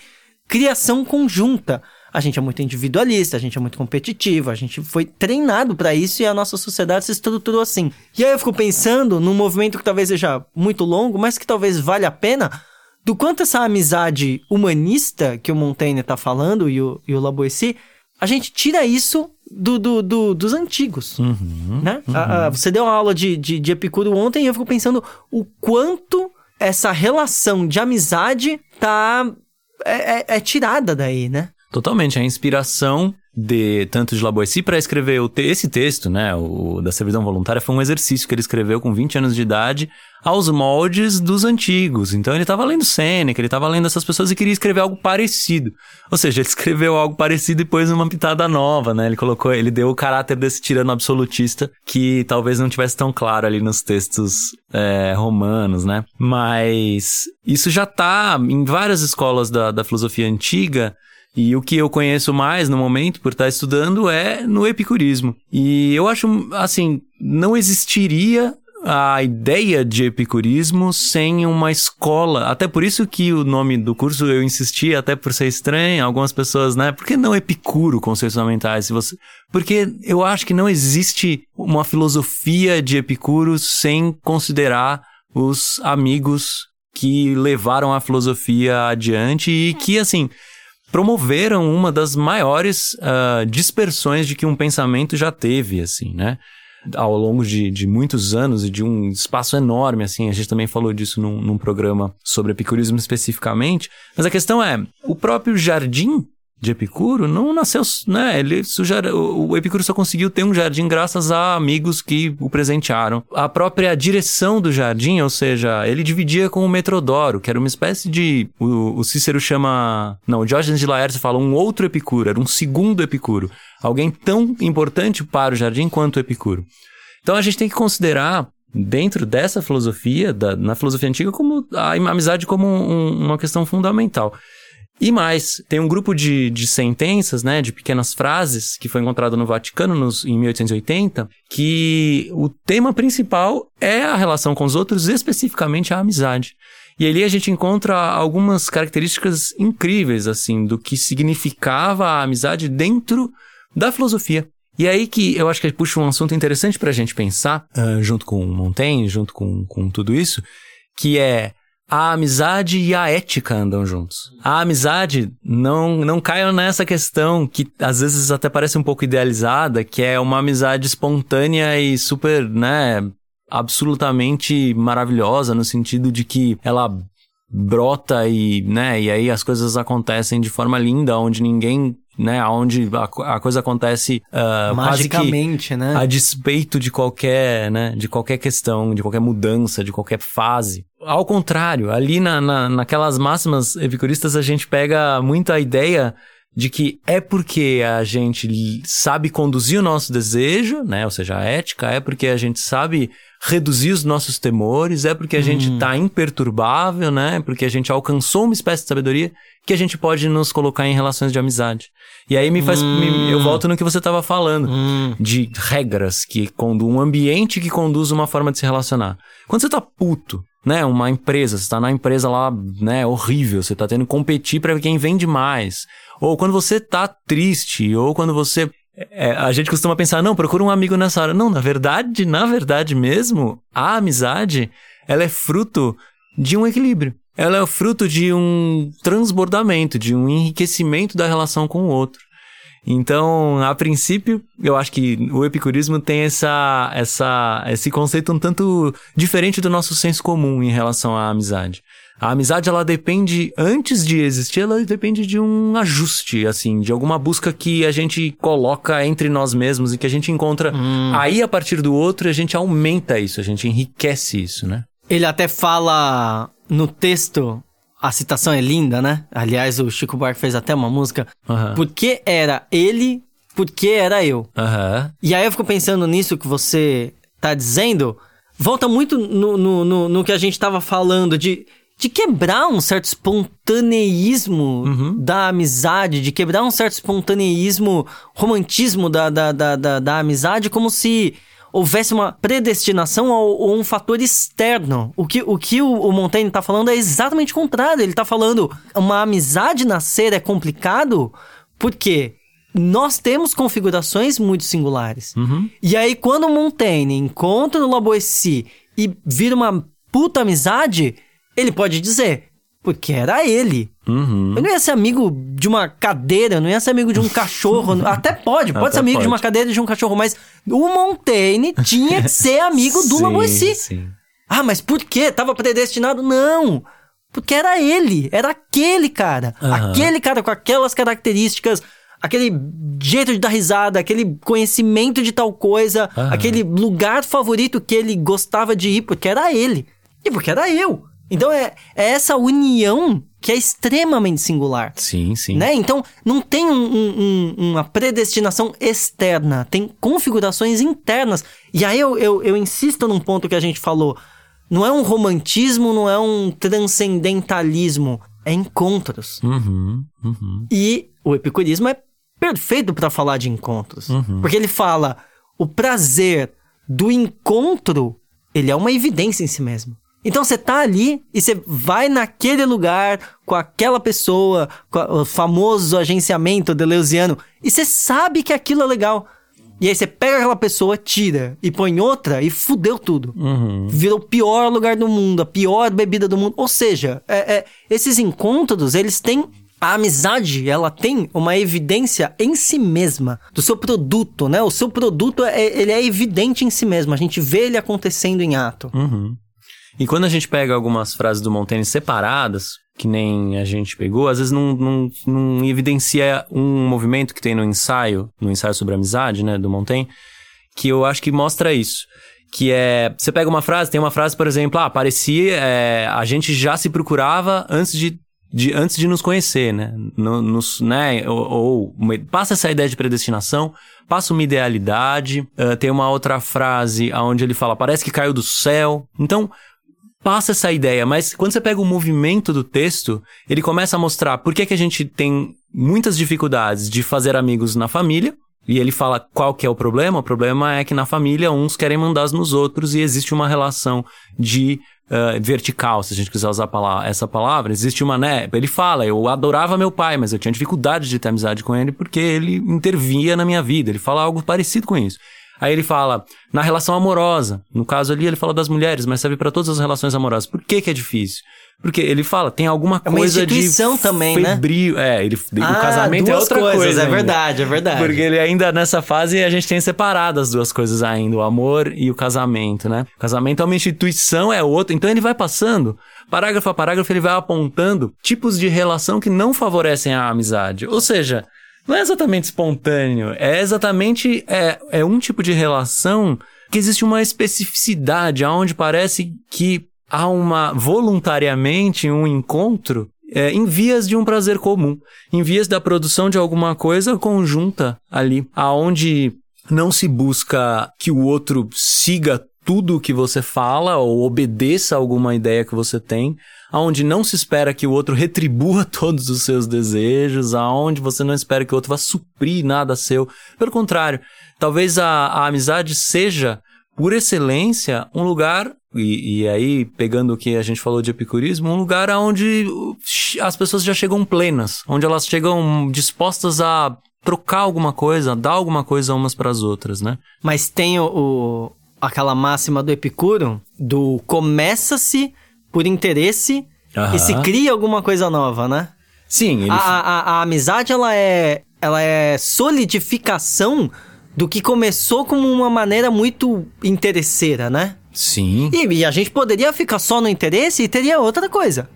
criação conjunta. A gente é muito individualista, a gente é muito competitivo, a gente foi treinado para isso e a nossa sociedade se estruturou assim. E aí eu fico pensando num movimento que talvez seja muito longo, mas que talvez valha a pena, do quanto essa amizade humanista que o Montaigne está falando e o, e o Laboissy, a gente tira isso do, do, do, dos antigos, uhum, né? Uhum. Você deu uma aula de, de, de Epicuro ontem e eu fico pensando o quanto essa relação de amizade tá... é, é, é tirada daí, né? Totalmente. A inspiração de tanto de Laboissy para escrever te esse texto, né, o da servidão voluntária, foi um exercício que ele escreveu com 20 anos de idade aos moldes dos antigos. Então ele estava lendo Sêneca, ele estava lendo essas pessoas e queria escrever algo parecido. Ou seja, ele escreveu algo parecido e pôs uma pitada nova, né? Ele colocou, ele deu o caráter desse tirano absolutista que talvez não tivesse tão claro ali nos textos é, romanos, né? Mas isso já está em várias escolas da, da filosofia antiga e o que eu conheço mais no momento, por estar estudando, é no epicurismo. E eu acho, assim, não existiria a ideia de epicurismo sem uma escola. Até por isso que o nome do curso eu insisti, até por ser estranho, algumas pessoas, né? Por que não epicuro conceitos fundamentais? Se você... Porque eu acho que não existe uma filosofia de Epicuro sem considerar os amigos que levaram a filosofia adiante e que, assim, promoveram uma das maiores uh, dispersões de que um pensamento já teve, assim, né? Ao longo de, de muitos anos e de um espaço enorme, assim, a gente também falou disso num, num programa sobre epicurismo especificamente, mas a questão é, o próprio jardim de Epicuro não nasceu, né? Ele o, o Epicuro só conseguiu ter um jardim graças a amigos que o presentearam. A própria direção do jardim, ou seja, ele dividia com o Metrodoro, que era uma espécie de o, o Cícero chama, não, o Diógenes de Laércio fala um outro Epicuro, era um segundo Epicuro, alguém tão importante para o jardim quanto o Epicuro. Então a gente tem que considerar dentro dessa filosofia, da, na filosofia antiga, como a amizade como um, uma questão fundamental. E mais, tem um grupo de, de sentenças, né, de pequenas frases, que foi encontrado no Vaticano nos, em 1880, que o tema principal é a relação com os outros, especificamente a amizade. E ali a gente encontra algumas características incríveis, assim, do que significava a amizade dentro da filosofia. E aí que eu acho que puxa um assunto interessante para a gente pensar, uh, junto com Montaigne, junto com, com tudo isso, que é a amizade e a ética andam juntos. A amizade não não cai nessa questão que às vezes até parece um pouco idealizada, que é uma amizade espontânea e super, né, absolutamente maravilhosa no sentido de que ela brota e, né, e aí as coisas acontecem de forma linda, onde ninguém né, onde a, a coisa acontece uh, magicamente, né? A despeito de qualquer, né, de qualquer questão, de qualquer mudança, de qualquer fase. Ao contrário, ali na, na, naquelas máximas epicuristas a gente pega muito a ideia de que é porque a gente sabe conduzir o nosso desejo, né? Ou seja, a ética, é porque a gente sabe reduzir os nossos temores, é porque a hum. gente está imperturbável, né? Porque a gente alcançou uma espécie de sabedoria que a gente pode nos colocar em relações de amizade. E aí me faz. Hum. Me, eu volto no que você estava falando, hum. de regras que conduzem, um ambiente que conduz uma forma de se relacionar. Quando você tá puto, né? Uma empresa, você tá na empresa lá, né? Horrível, você tá tendo que competir para ver quem vende mais. Ou quando você tá triste, ou quando você é, a gente costuma pensar, não, procura um amigo nessa hora. Não, na verdade, na verdade mesmo, a amizade, ela é fruto de um equilíbrio. Ela é fruto de um transbordamento, de um enriquecimento da relação com o outro. Então, a princípio, eu acho que o epicurismo tem essa, essa, esse conceito um tanto diferente do nosso senso comum em relação à amizade. A amizade, ela depende, antes de existir, ela depende de um ajuste, assim, de alguma busca que a gente coloca entre nós mesmos e que a gente encontra hum. aí a partir do outro, a gente aumenta isso, a gente enriquece isso, né? Ele até fala no texto, a citação é linda, né? Aliás, o Chico Buarque fez até uma música. Uhum. Porque era ele, porque era eu. Uhum. E aí eu fico pensando nisso que você tá dizendo. Volta muito no, no, no, no que a gente tava falando de de quebrar um certo espontaneísmo uhum. da amizade, de quebrar um certo espontaneísmo, romantismo da, da, da, da, da amizade, como se houvesse uma predestinação ou, ou, um fator externo. O que o, que o, o Montaigne está falando é exatamente o contrário. Ele está falando uma amizade nascer é complicado porque nós temos configurações muito singulares. Uhum. E aí, quando o Montaigne encontra o Laboissy e vira uma puta amizade ele pode dizer, porque era ele. Uhum. Eu não ia ser amigo de uma cadeira, não ia ser amigo de um cachorro. Até pode, pode Até ser amigo pode. de uma cadeira de um cachorro, mas o Montaigne tinha que ser amigo do Lavoisier. Ah, mas por quê? Tava predestinado? Não! Porque era ele, era aquele cara. Uhum. Aquele cara com aquelas características, aquele jeito de dar risada, aquele conhecimento de tal coisa, uhum. aquele lugar favorito que ele gostava de ir, porque era ele. E porque era eu. Então é, é essa união que é extremamente singular. Sim, sim. Né? Então, não tem um, um, uma predestinação externa, tem configurações internas. E aí eu, eu, eu, insisto num ponto que a gente falou: não é um romantismo, não é um transcendentalismo, é encontros. Uhum, uhum. E o epicurismo é perfeito para falar de encontros. Uhum. Porque ele fala: o prazer do encontro, ele é uma evidência em si mesmo. Então você tá ali e você vai naquele lugar com aquela pessoa, com o famoso agenciamento deleuziano, e você sabe que aquilo é legal. E aí você pega aquela pessoa, tira e põe outra e fudeu tudo. Uhum. Virou o pior lugar do mundo, a pior bebida do mundo. Ou seja, é, é, esses encontros, eles têm a amizade, ela tem uma evidência em si mesma do seu produto, né? O seu produto, é, ele é evidente em si mesmo. A gente vê ele acontecendo em ato. Uhum. E quando a gente pega algumas frases do Montaigne separadas, que nem a gente pegou, às vezes não, não, não evidencia um movimento que tem no ensaio, no ensaio sobre amizade, né, do Montaigne, que eu acho que mostra isso. Que é, você pega uma frase, tem uma frase, por exemplo, ah, parecia, é, a gente já se procurava antes de de, antes de nos conhecer, né? No, nos, né? Ou, ou, passa essa ideia de predestinação, passa uma idealidade. Uh, tem uma outra frase onde ele fala, parece que caiu do céu. Então, passa essa ideia, mas quando você pega o movimento do texto, ele começa a mostrar por que, que a gente tem muitas dificuldades de fazer amigos na família, e ele fala qual que é o problema. O problema é que na família uns querem mandar nos outros e existe uma relação de uh, vertical, se a gente quiser usar essa palavra. Existe uma, né? Ele fala, eu adorava meu pai, mas eu tinha dificuldade de ter amizade com ele porque ele intervia na minha vida. Ele fala algo parecido com isso. Aí ele fala na relação amorosa. No caso ali, ele fala das mulheres, mas serve para todas as relações amorosas. Por que, que é difícil? Porque ele fala, tem alguma é uma coisa instituição de também, febril. né? É, ele, ah, o casamento é outra coisas, coisa. É ainda. verdade, é verdade. Porque ele ainda nessa fase a gente tem separado as duas coisas ainda, o amor e o casamento, né? O casamento é uma instituição, é outro. Então ele vai passando, parágrafo a parágrafo, ele vai apontando tipos de relação que não favorecem a amizade. Ou seja, não é exatamente espontâneo, é exatamente é, é um tipo de relação que existe uma especificidade, aonde parece que há uma voluntariamente um encontro é, em vias de um prazer comum, em vias da produção de alguma coisa conjunta ali, aonde não se busca que o outro siga tudo que você fala ou obedeça a alguma ideia que você tem, aonde não se espera que o outro retribua todos os seus desejos, aonde você não espera que o outro vá suprir nada seu. Pelo contrário, talvez a, a amizade seja por excelência, um lugar, e, e, aí pegando o que a gente falou de epicurismo, um lugar onde as pessoas já chegam plenas, onde elas chegam dispostas a trocar alguma coisa, dar alguma coisa umas para as outras, né? Mas tem o, aquela máxima do Epicuro, do começa-se por interesse e se cria alguma coisa nova, né? Sim. Ele... A, a, a amizade, ela é, ela é solidificação do que começou como uma maneira muito interesseira, né? Sim. E, e, a gente poderia ficar só no interesse e teria outra coisa.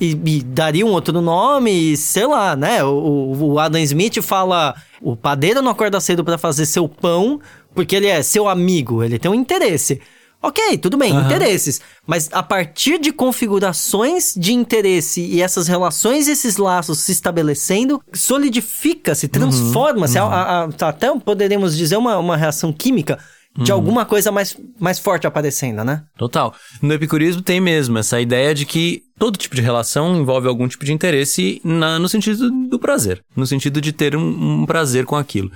E, e daria um outro nome, sei lá, né? O, o, Adam Smith fala: o padeiro não acorda cedo para fazer seu pão porque ele é seu amigo, ele tem um interesse. Ok, tudo bem, uhum. interesses. Mas a partir de configurações de interesse e essas relações, esses laços se estabelecendo, solidifica, se transforma. Uhum. a, até poderíamos dizer uma, uma reação química de uhum. alguma coisa mais, mais forte aparecendo, né? Total. No epicurismo tem mesmo essa ideia de que todo tipo de relação envolve algum tipo de interesse na, no sentido do prazer, no sentido de ter um, um prazer com aquilo.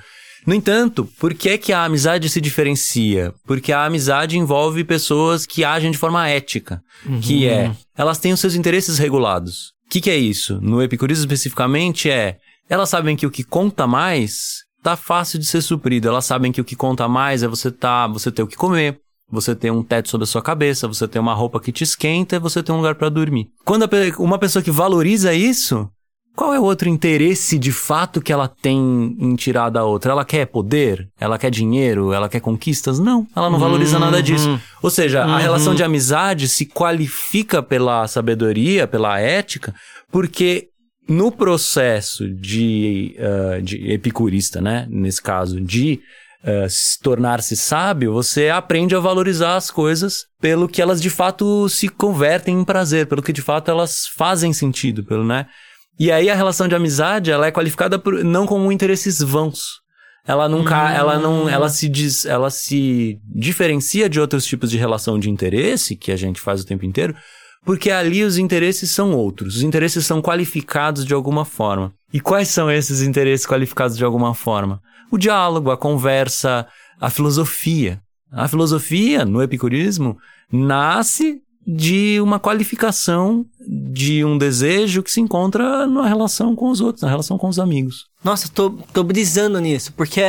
No entanto, por que, é que a amizade se diferencia? Porque a amizade envolve pessoas que agem de forma ética, uhum. que é, elas têm os seus interesses regulados. O que, que é isso? No epicurismo especificamente é, elas sabem que o que conta mais tá fácil de ser suprido. Elas sabem que o que conta mais é você tá, você ter o que comer, você ter um teto sobre a sua cabeça, você ter uma roupa que te esquenta e você ter um lugar para dormir. Quando uma pessoa que valoriza isso, qual é o outro interesse de fato que ela tem em tirar da outra? Ela quer poder? Ela quer dinheiro? Ela quer conquistas? Não, ela não valoriza uhum. nada disso. Ou seja, uhum. a relação de amizade se qualifica pela sabedoria, pela ética, porque no processo de, uh, de epicurista, né? Nesse caso, de uh, tornar-se sábio, você aprende a valorizar as coisas pelo que elas de fato se convertem em prazer, pelo que de fato elas fazem sentido, pelo, né? E aí a relação de amizade, ela é qualificada por, não como interesses vãos. Ela nunca, hum. ela não, ela se diz, ela se diferencia de outros tipos de relação de interesse que a gente faz o tempo inteiro, porque ali os interesses são outros. Os interesses são qualificados de alguma forma. E quais são esses interesses qualificados de alguma forma? O diálogo, a conversa, a filosofia. A filosofia, no epicurismo, nasce de uma qualificação de um desejo que se encontra na relação com os outros, na relação com os amigos. Nossa, tô, tô brisando nisso, porque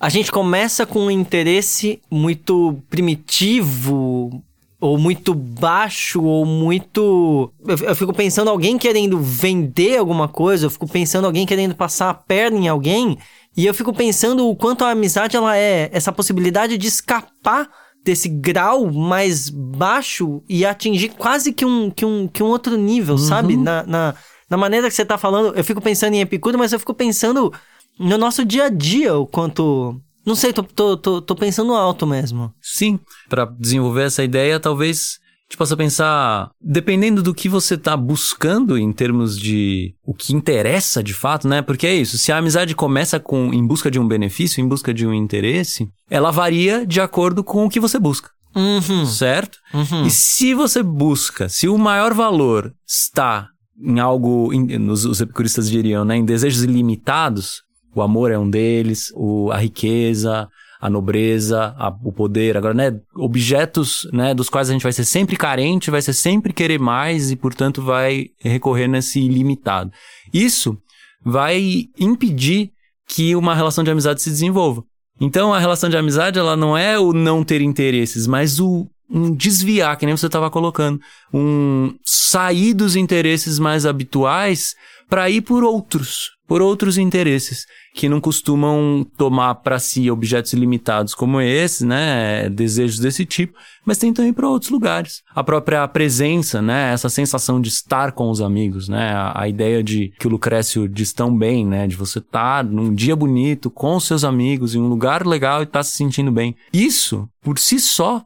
a gente começa com um interesse muito primitivo, ou muito baixo, ou muito. Eu, eu, fico pensando alguém querendo vender alguma coisa, eu fico pensando alguém querendo passar a perna em alguém, e eu fico pensando o quanto a amizade ela é essa possibilidade de escapar desse grau mais baixo e atingir quase que um, que um, que um outro nível, uhum. sabe? Na, na, na, maneira que você tá falando, eu fico pensando em Epicuro, mas eu fico pensando no nosso dia a dia, o quanto. Não sei, tô, tô, tô, tô pensando alto mesmo. Sim, para desenvolver essa ideia, talvez gente possa pensar, dependendo do que você está buscando em termos de o que interessa de fato, né? Porque é isso, se a amizade começa com em busca de um benefício, em busca de um interesse, ela varia de acordo com o que você busca. Uhum. certo? Uhum. E se você busca, se o maior valor está em algo, em, nos, os epicuristas diriam, né, em desejos ilimitados, o amor é um deles, o, a riqueza, a nobreza, a, o poder, agora, né, objetos, né, dos quais a gente vai ser sempre carente, vai ser sempre querer mais e, portanto, vai recorrer nesse ilimitado. Isso vai impedir que uma relação de amizade se desenvolva. Então, a relação de amizade, ela não é o não ter interesses, mas o um desviar, que nem você estava colocando, um sair dos interesses mais habituais para ir por outros, por outros interesses que não costumam tomar para si objetos ilimitados como esse, né, desejos desse tipo, mas tentam ir para outros lugares. A própria presença, né, essa sensação de estar com os amigos, né, a, a ideia de que o Lucrécio diz tão bem, né, de você estar tá num dia bonito com seus amigos em um lugar legal e estar tá se sentindo bem. Isso, por si só,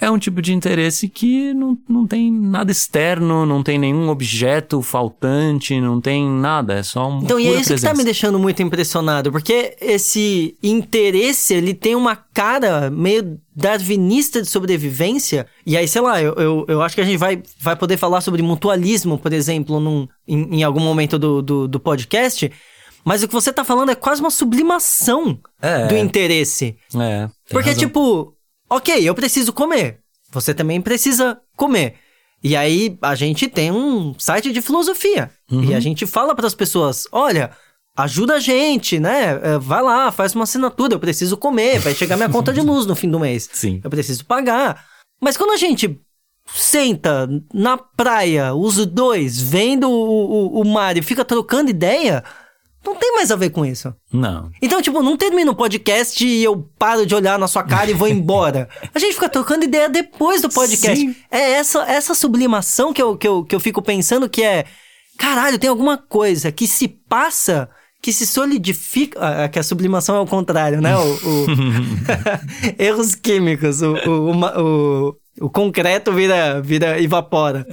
é um tipo de interesse que não, não tem nada externo, não tem nenhum objeto faltante, não tem nada, é só um. Então, e é isso presença. que tá me deixando muito impressionado, porque esse interesse, ele tem uma cara meio darwinista de sobrevivência, e aí, sei lá, eu, eu, eu acho que a gente vai, vai poder falar sobre mutualismo, por exemplo, num, em, em algum momento do, do, do podcast. Mas o que você tá falando é quase uma sublimação É. do interesse. É. Porque, razão. tipo, ok, eu preciso comer. Você também precisa comer. E aí a gente tem um site de filosofia. Uhum. E a gente fala para as pessoas: olha, ajuda a gente, né? É, Vai lá, faz uma assinatura. Eu preciso comer. Vai chegar minha conta de luz no fim do mês. Sim. Eu preciso pagar. Mas quando a gente senta na praia, os dois, vendo o, o, o mar e fica trocando ideia, não tem mais a ver com isso. Não. Então, tipo, não termina o podcast e eu paro de olhar na sua cara e vou embora. A gente fica trocando ideia depois do podcast. Sim. É essa, essa sublimação que eu, que, eu, que eu fico pensando que é... Caralho, tem alguma coisa que se passa, que se solidifica... Ah, que a sublimação é o contrário, né? O, o- Erros químicos. O, o, o, concreto vira, vira evapora.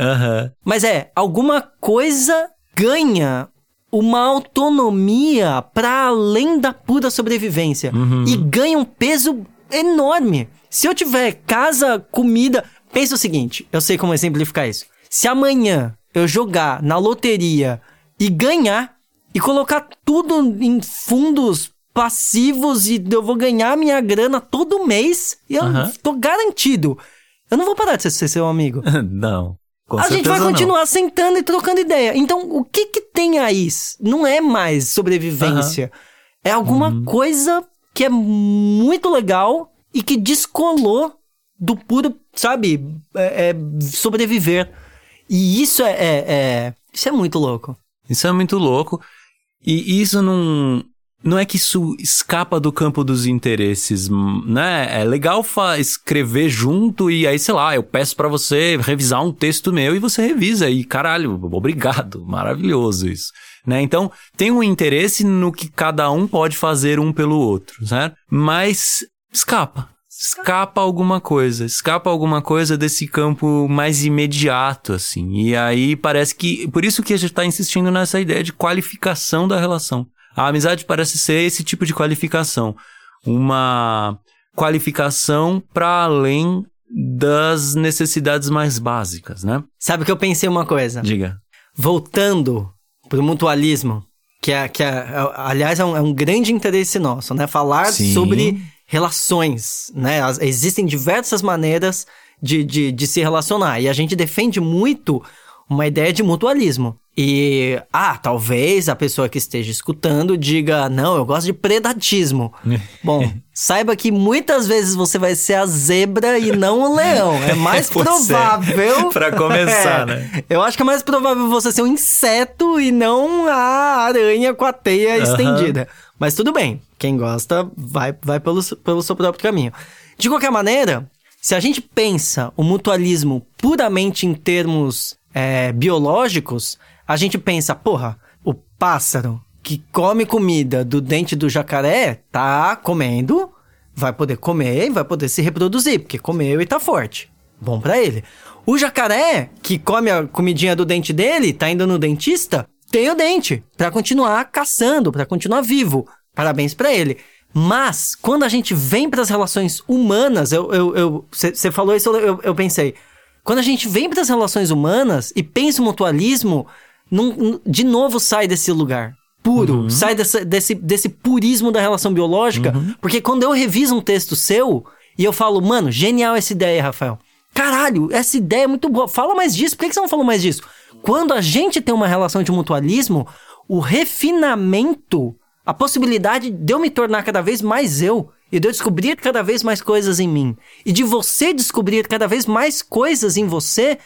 Mas é, alguma coisa ganha uma autonomia para além da pura sobrevivência e ganha um peso enorme. Se eu tiver casa, comida, pensa o seguinte, eu sei como exemplificar isso. Se amanhã eu jogar na loteria e ganhar e colocar tudo em fundos passivos e eu vou ganhar minha grana todo mês, e eu Aham. tô garantido. Eu não vou parar de ser seu amigo não. Com a gente vai certeza não. continuar sentando e trocando ideia. Então, o que que tem aí? Não é mais sobrevivência. É alguma Uhum. coisa que é muito legal e que descolou do puro, sabe, é- é sobreviver. E isso é, é- é- Isso é muito louco. Isso é muito louco. E isso não. Não é que isso escapa do campo dos interesses, né? É legal escrever junto e aí, sei lá, eu peço pra você revisar um texto meu e você revisa e caralho, obrigado, maravilhoso isso, né? Então, tem um interesse no que cada um pode fazer um pelo outro, certo? Mas escapa. Escapa alguma coisa, escapa alguma coisa desse campo mais imediato, assim. E aí parece que. Por isso que a gente tá insistindo nessa ideia de qualificação da relação. A amizade parece ser esse tipo de qualificação. Uma qualificação para além das necessidades mais básicas, né? Sabe que eu pensei uma coisa? Diga. Voltando pro mutualismo, que é, que é, aliás, é um, é um grande interesse nosso, né? Falar Sim. sobre relações, né? As- existem diversas maneiras de, de, de se relacionar. E a gente defende muito uma ideia de mutualismo. E, ah, talvez a pessoa que esteja escutando diga, não, eu gosto de predatismo. Bom, saiba que muitas vezes você vai ser a zebra e não o leão. É mais provável. Pra começar, É. né? Eu acho que é mais provável você ser um inseto e não a aranha com a teia Aham. estendida. Mas tudo bem, quem gosta vai, vai pelo, pelo seu próprio caminho. De qualquer maneira, se a gente pensa o mutualismo puramente em termos é, biológicos, a gente pensa, porra, o pássaro que come comida do dente do jacaré tá comendo, vai poder comer e vai poder se reproduzir, porque comeu e tá forte. Bom pra ele. O jacaré, que come a comidinha do dente dele, tá indo no dentista, tem o dente pra continuar caçando, pra continuar vivo. Parabéns pra ele. Mas, quando a gente vem para as relações humanas, eu, você falou isso, eu, eu pensei. Quando a gente vem para as relações humanas e pensa o mutualismo, num, de novo sai desse lugar puro, uhum. sai desse, desse, desse purismo da relação biológica. Uhum. Porque quando eu reviso um texto seu e eu falo, mano, genial essa ideia, Rafael. Caralho, essa ideia é muito boa. Fala mais disso. Por que você não falou mais disso? Quando a gente tem uma relação de mutualismo, o refinamento, a possibilidade de eu me tornar cada vez mais eu e de eu descobrir cada vez mais coisas em mim e de você descobrir cada vez mais coisas em você,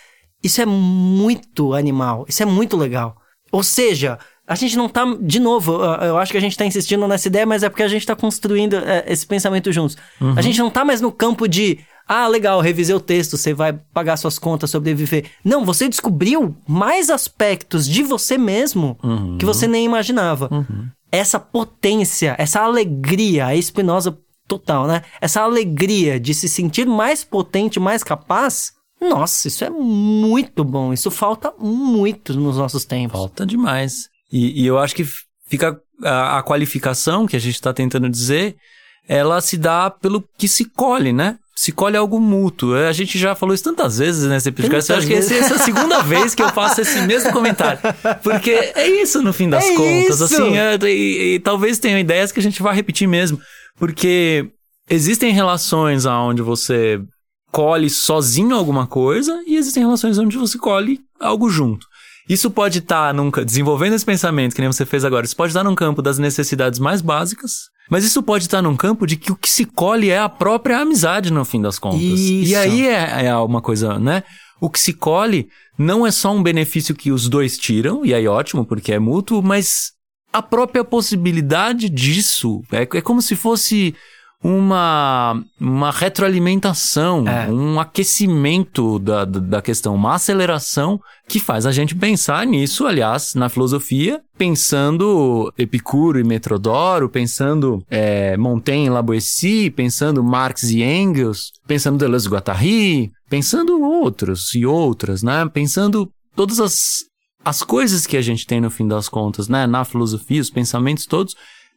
isso é muito animal, isso é muito legal. Ou seja, a gente não tá, de novo, eu acho que a gente tá insistindo nessa ideia, mas é porque a gente tá construindo é, esse pensamento juntos. Uhum. A gente não tá mais no campo de, ah, legal, revisei o texto, você vai pagar suas contas, sobreviver. Não, você descobriu mais aspectos de você mesmo uhum. que você nem imaginava. Uhum. Essa potência, essa alegria, a espinosa total, né? Essa alegria de se sentir mais potente, mais capaz. Nossa, isso é muito bom. Isso falta muito nos nossos tempos. Falta demais. E, e eu acho que fica a, a qualificação que a gente está tentando dizer, ela se dá pelo que se colhe, né? se colhe algo mútuo. A gente já falou isso tantas vezes nesse episódio. Eu acho que essa é a segunda vez que eu faço esse mesmo comentário. Porque é isso no fim das é contas. Isso. Assim, é, e, e, talvez tenham ideias que a gente vai repetir mesmo. Porque existem relações onde você colhe sozinho alguma coisa e existem relações onde você colhe algo junto. Isso pode estar tá num, desenvolvendo esse pensamento, que nem você fez agora, isso pode estar tá num campo das necessidades mais básicas, mas isso pode estar num campo de que o que se colhe é a própria amizade, no fim das contas. Isso. E aí é, é uma coisa, né? O que se colhe não é só um benefício que os dois tiram, e aí ótimo, porque é mútuo, mas a própria possibilidade disso é, é como se fosse uma, uma retroalimentação, é. um aquecimento da, da questão, uma aceleração que faz a gente pensar nisso, aliás, na filosofia, pensando Epicuro e Metrodoro, pensando é, Montaigne e Laboissy, pensando Marx e Engels, pensando Deleuze e Guattari, pensando outros e outras, né? Pensando todas as, as coisas que a gente tem no fim das contas, né? Na filosofia, os pensamentos todos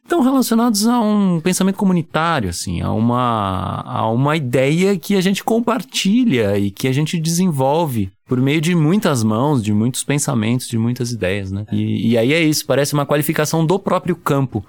estão relacionados a um pensamento comunitário, assim, a uma, a uma ideia que a gente compartilha e que a gente desenvolve por meio de muitas mãos, de muitos pensamentos, de muitas ideias, né? E, e aí é isso, parece uma qualificação do próprio campo.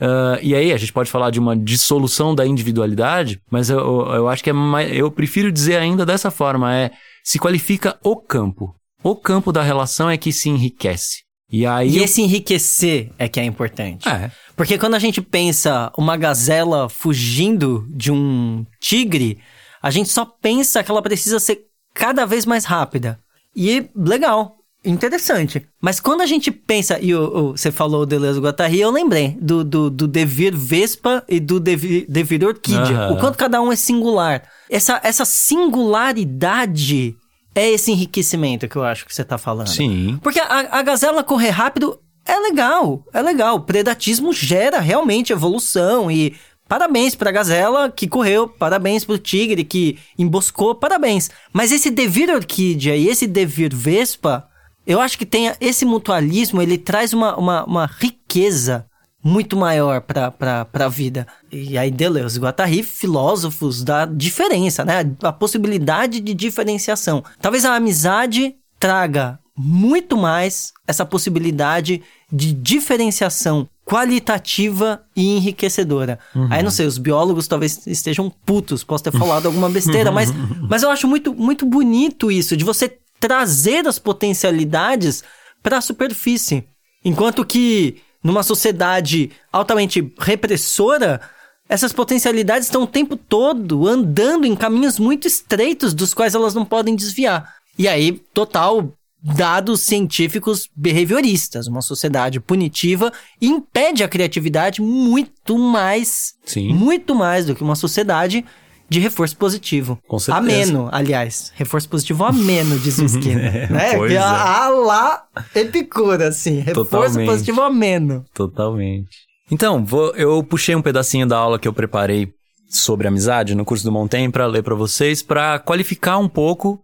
Uh, e aí a gente pode falar de uma dissolução da individualidade, mas eu, eu acho que é mais, eu prefiro dizer ainda dessa forma, é se qualifica o campo. O campo da relação é que se enriquece. E aí. E esse enriquecer é que é importante. É. Porque quando a gente pensa uma gazela fugindo de um tigre, a gente só pensa que ela precisa ser cada vez mais rápida. E legal, interessante. Mas quando a gente pensa, e o, o, você falou o Deleuze Guattari, eu lembrei do, do, do devir Vespa e do devir, devir Orquídea. Uhum. O quanto cada um é singular. Essa, essa singularidade é esse enriquecimento que eu acho que você está falando. Sim. Porque a, a gazela correr rápido é legal, é legal. Predatismo gera realmente evolução e parabéns pra gazela que correu, parabéns pro tigre que emboscou, parabéns. Mas esse devir orquídea e esse devir vespa, eu acho que tem esse mutualismo, ele traz uma, uma, uma riqueza muito maior para a vida. E aí Deleuze e Guattari, filósofos da diferença, né? A possibilidade de diferenciação. Talvez a amizade traga muito mais essa possibilidade de diferenciação qualitativa e enriquecedora. Uhum. Aí não sei, os biólogos talvez estejam putos, posso ter falado alguma besteira, mas, mas eu acho muito, muito bonito isso, de você trazer as potencialidades para a superfície. Enquanto que numa sociedade altamente repressora, essas potencialidades estão o tempo todo andando em caminhos muito estreitos dos quais elas não podem desviar. E aí, total dados científicos behavioristas. Uma sociedade punitiva impede a criatividade muito mais, Sim. muito mais do que uma sociedade de reforço positivo. Com certeza. Ameno, aliás. Reforço positivo ameno, diz o Skinner. é, né? Pois é. A lá Epicura, assim. Reforço Totalmente. positivo ameno. Totalmente. Então, vou, eu puxei um pedacinho da aula que eu preparei sobre amizade no curso do Montaigne para ler para vocês, para qualificar um pouco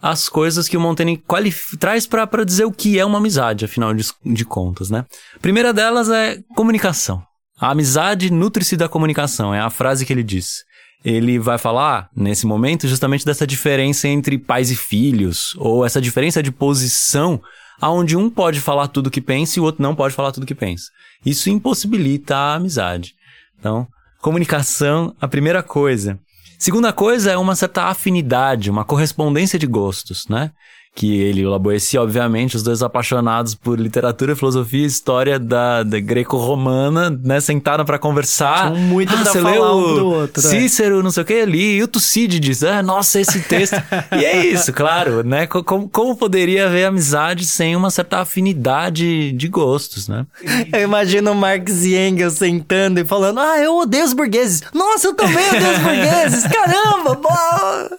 as coisas que o Montaigne traz para dizer o que é uma amizade, afinal de, de contas, né? A primeira delas é comunicação. A amizade nutre-se da comunicação, é a frase que ele diz. Ele vai falar, nesse momento, justamente dessa diferença entre pais e filhos, ou essa diferença de posição, aonde um pode falar tudo que pensa e o outro não pode falar tudo que pensa. Isso impossibilita a amizade. Então, comunicação, a primeira coisa. Segunda coisa é uma certa afinidade, uma correspondência de gostos, né? Que ele e o Laboessi, obviamente, os dois apaixonados por literatura, filosofia e história da, da greco-romana, né, sentaram para conversar. Tinha muito ah, pra você falar leu um do outro, é. Cícero, não sei o que, ali, e o Tucídides, ah, nossa, esse texto. e é isso, claro, né, como, como poderia haver amizade sem uma certa afinidade de gostos, né? Eu imagino o Marx e Engels sentando e falando: Ah, eu odeio os burgueses. Nossa, eu também odeio os burgueses. Caramba,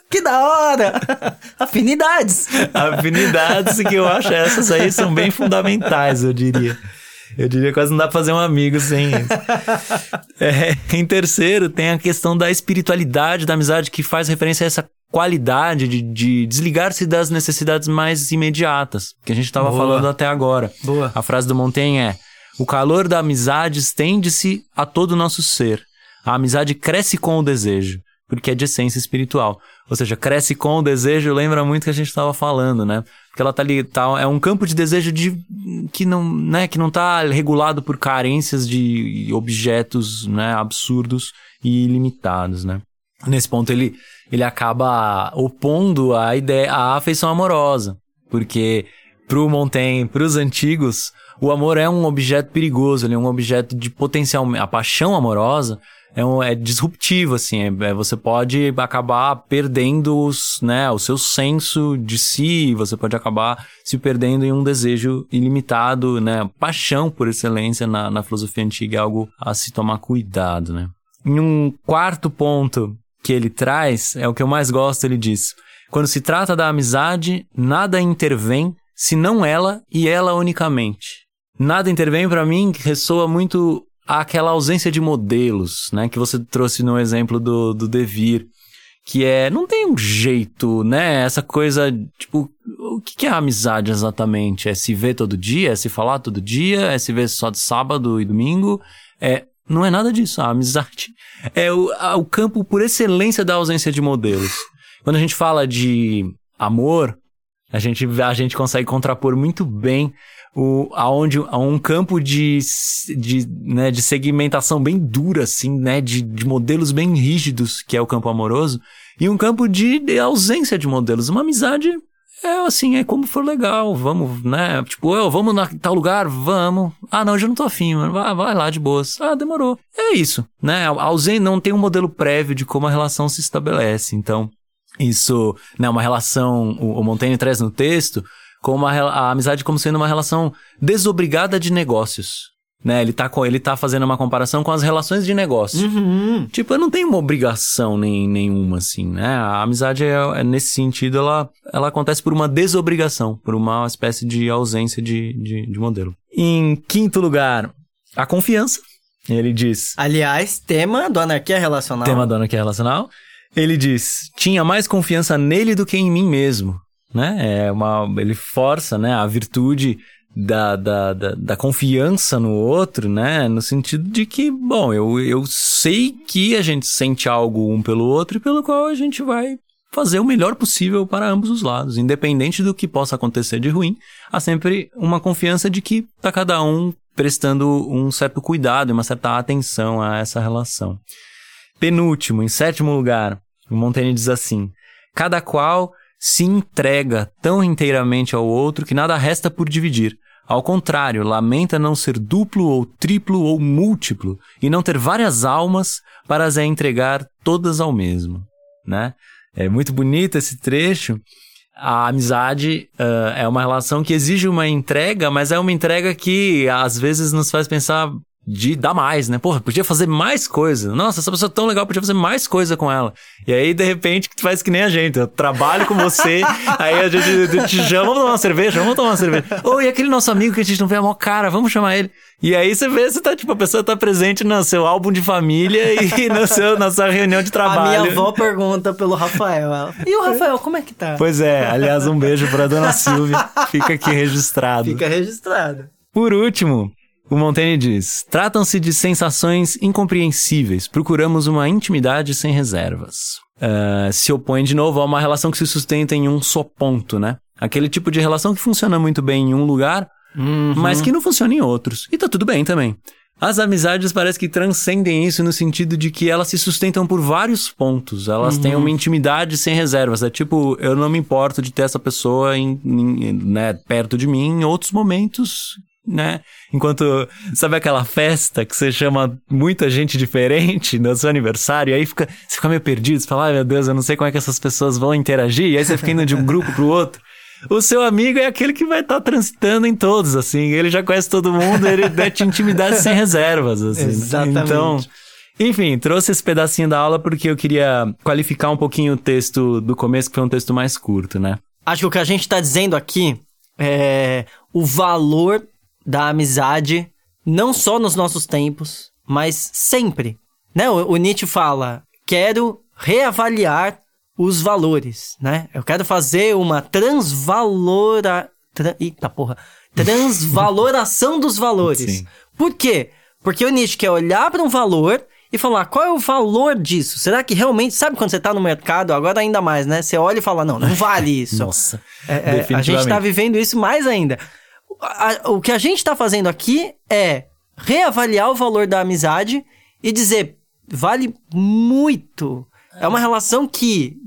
que da hora. Afinidades. Afinidades que eu acho essas aí são bem fundamentais, eu diria. Eu diria que quase não dá pra fazer um amigo sem isso. É, em terceiro, tem a questão da espiritualidade da amizade, que faz referência a essa qualidade de, de desligar-se das necessidades mais imediatas, que a gente estava falando até agora. Boa. A frase do Montaigne é: O calor da amizade estende-se a todo o nosso ser. A amizade cresce com o desejo, porque é de essência espiritual. Ou seja, cresce com o desejo, lembra muito que a gente estava falando, né? Porque ela tá ali, tá, é um campo de desejo de que não, né, que não tá regulado por carências de objetos, né, absurdos e ilimitados, né? Nesse ponto ele ele acaba opondo a ideia a afeição amorosa, porque pro Montaigne, pros antigos, o amor é um objeto perigoso, ele é um objeto de potencial, a paixão amorosa é, um, é disruptivo, assim, é, é- você pode acabar perdendo os, né, o seu senso de si, você pode acabar se perdendo em um desejo ilimitado, né, paixão por excelência na, na filosofia antiga é algo a se tomar cuidado, né. Em um quarto ponto que ele traz, é o que eu mais gosto, ele diz, quando se trata da amizade, nada intervém senão ela e ela unicamente. Nada intervém para mim ressoa muito aquela ausência de modelos, né, que você trouxe no exemplo do, do Devir, que é, não tem um jeito, né, essa coisa, tipo, o que é amizade exatamente? É se ver todo dia? É se falar todo dia? É se ver só de sábado e domingo? É, não é nada disso, a amizade é o, a- o campo por excelência da ausência de modelos. Quando a gente fala de amor, a gente, a gente consegue contrapor muito bem o, aonde, a um campo de, de, né, de segmentação bem dura, assim, né, de, de modelos bem rígidos, que é o campo amoroso, e um campo de, de ausência de modelos. Uma amizade é assim, é como for legal, vamos, né, tipo, eu, vamos na tal lugar, vamos. Ah, não, já não tô afim, mano, vai, vai lá de boas. Ah, demorou. É isso, né, a ausência não tem um modelo prévio de como a relação se estabelece, então isso, né, uma relação, o, o Montaigne traz no texto, como rela- a amizade como sendo uma relação desobrigada de negócios. Né, ele tá, com, ele tá fazendo uma comparação com as relações de negócio. Uhum. Tipo, eu não tenho uma obrigação nem, nenhuma, assim, né? A amizade, é, é nesse sentido, ela, ela acontece por uma desobrigação, por uma espécie de ausência de, de, de modelo. Em quinto lugar, a confiança. Ele diz, Aliás, tema do Anarquia Relacional. tema do é relacional. Ele diz: tinha mais confiança nele do que em mim mesmo. Né? É uma, ele força né, a virtude da, da, da, da confiança no outro, né? No sentido de que, bom, eu, eu sei que a gente sente algo um pelo outro e pelo qual a gente vai fazer o melhor possível para ambos os lados. Independente do que possa acontecer de ruim, há sempre uma confiança de que tá cada um prestando um certo cuidado e uma certa atenção a essa relação. Penúltimo, em sétimo lugar, Montaigne diz assim: Cada qual se entrega tão inteiramente ao outro que nada resta por dividir. Ao contrário, lamenta não ser duplo ou triplo ou múltiplo e não ter várias almas para as entregar todas ao mesmo, né? É muito bonito esse trecho. A amizade ah, é uma relação que exige uma entrega, mas é uma entrega que às vezes nos faz pensar de dar mais, né? Porra, podia fazer mais coisa. Nossa, essa pessoa é tão legal, podia fazer mais coisa com ela. E aí, de repente, tu faz que nem a gente. Eu trabalho com você, aí a gente te chama, vamos tomar uma cerveja, vamos tomar uma cerveja. Ou e aquele nosso amigo que a gente não vê a maior cara, vamos chamar ele. E aí você vê, você tá, tipo, a pessoa tá presente no seu álbum de família e no seu, na sua reunião de A trabalho. minha avó pergunta pelo Rafael. ela, e o Rafael, como é que tá? Pois é, aliás, um beijo pra dona Silvia. Fica aqui registrado. Fica registrado. Por último, O Montaigne diz: tratam-se de sensações incompreensíveis. Procuramos uma intimidade sem reservas. Uh, se opõe de novo a uma relação que se sustenta em um só ponto, né? Aquele tipo de relação que funciona muito bem em um lugar, uhum. mas que não funciona em outros. E tá tudo bem também. As amizades parece que transcendem isso no sentido de que elas se sustentam por vários pontos. Elas uhum. têm uma intimidade sem reservas. É tipo, eu não me importo de ter essa pessoa em, em, né, perto de mim em outros momentos, né? Enquanto, sabe aquela festa que você chama muita gente diferente no seu aniversário, e aí fica, você fica meio perdido, você fala, ai meu Deus, eu não sei como é que essas pessoas vão interagir, e aí você fica indo de um grupo pro outro. O seu amigo é aquele que vai estar tá transitando em todos, assim. Ele já conhece todo mundo, ele mete intimidade sem reservas, assim. Exatamente. Então, enfim, trouxe esse pedacinho da aula porque eu queria qualificar um pouquinho o texto do começo, que foi um texto mais curto, né? Acho que o que a gente está dizendo aqui é o valor da amizade, não só nos nossos tempos, mas sempre. Né? O, o Nietzsche fala: quero reavaliar os valores, né? Eu quero fazer uma transvalora... Tra... Eita porra. Transvaloração dos valores. Sim. Por quê? Porque o Nietzsche quer olhar para um valor e falar qual é o valor disso? Será que realmente, sabe quando você está no mercado, agora ainda mais, né? Você olha e fala, não, não vale isso. Nossa. É, é, a gente está vivendo isso mais ainda. A, o que a gente está fazendo aqui é reavaliar o valor da amizade e dizer, vale muito. É uma relação que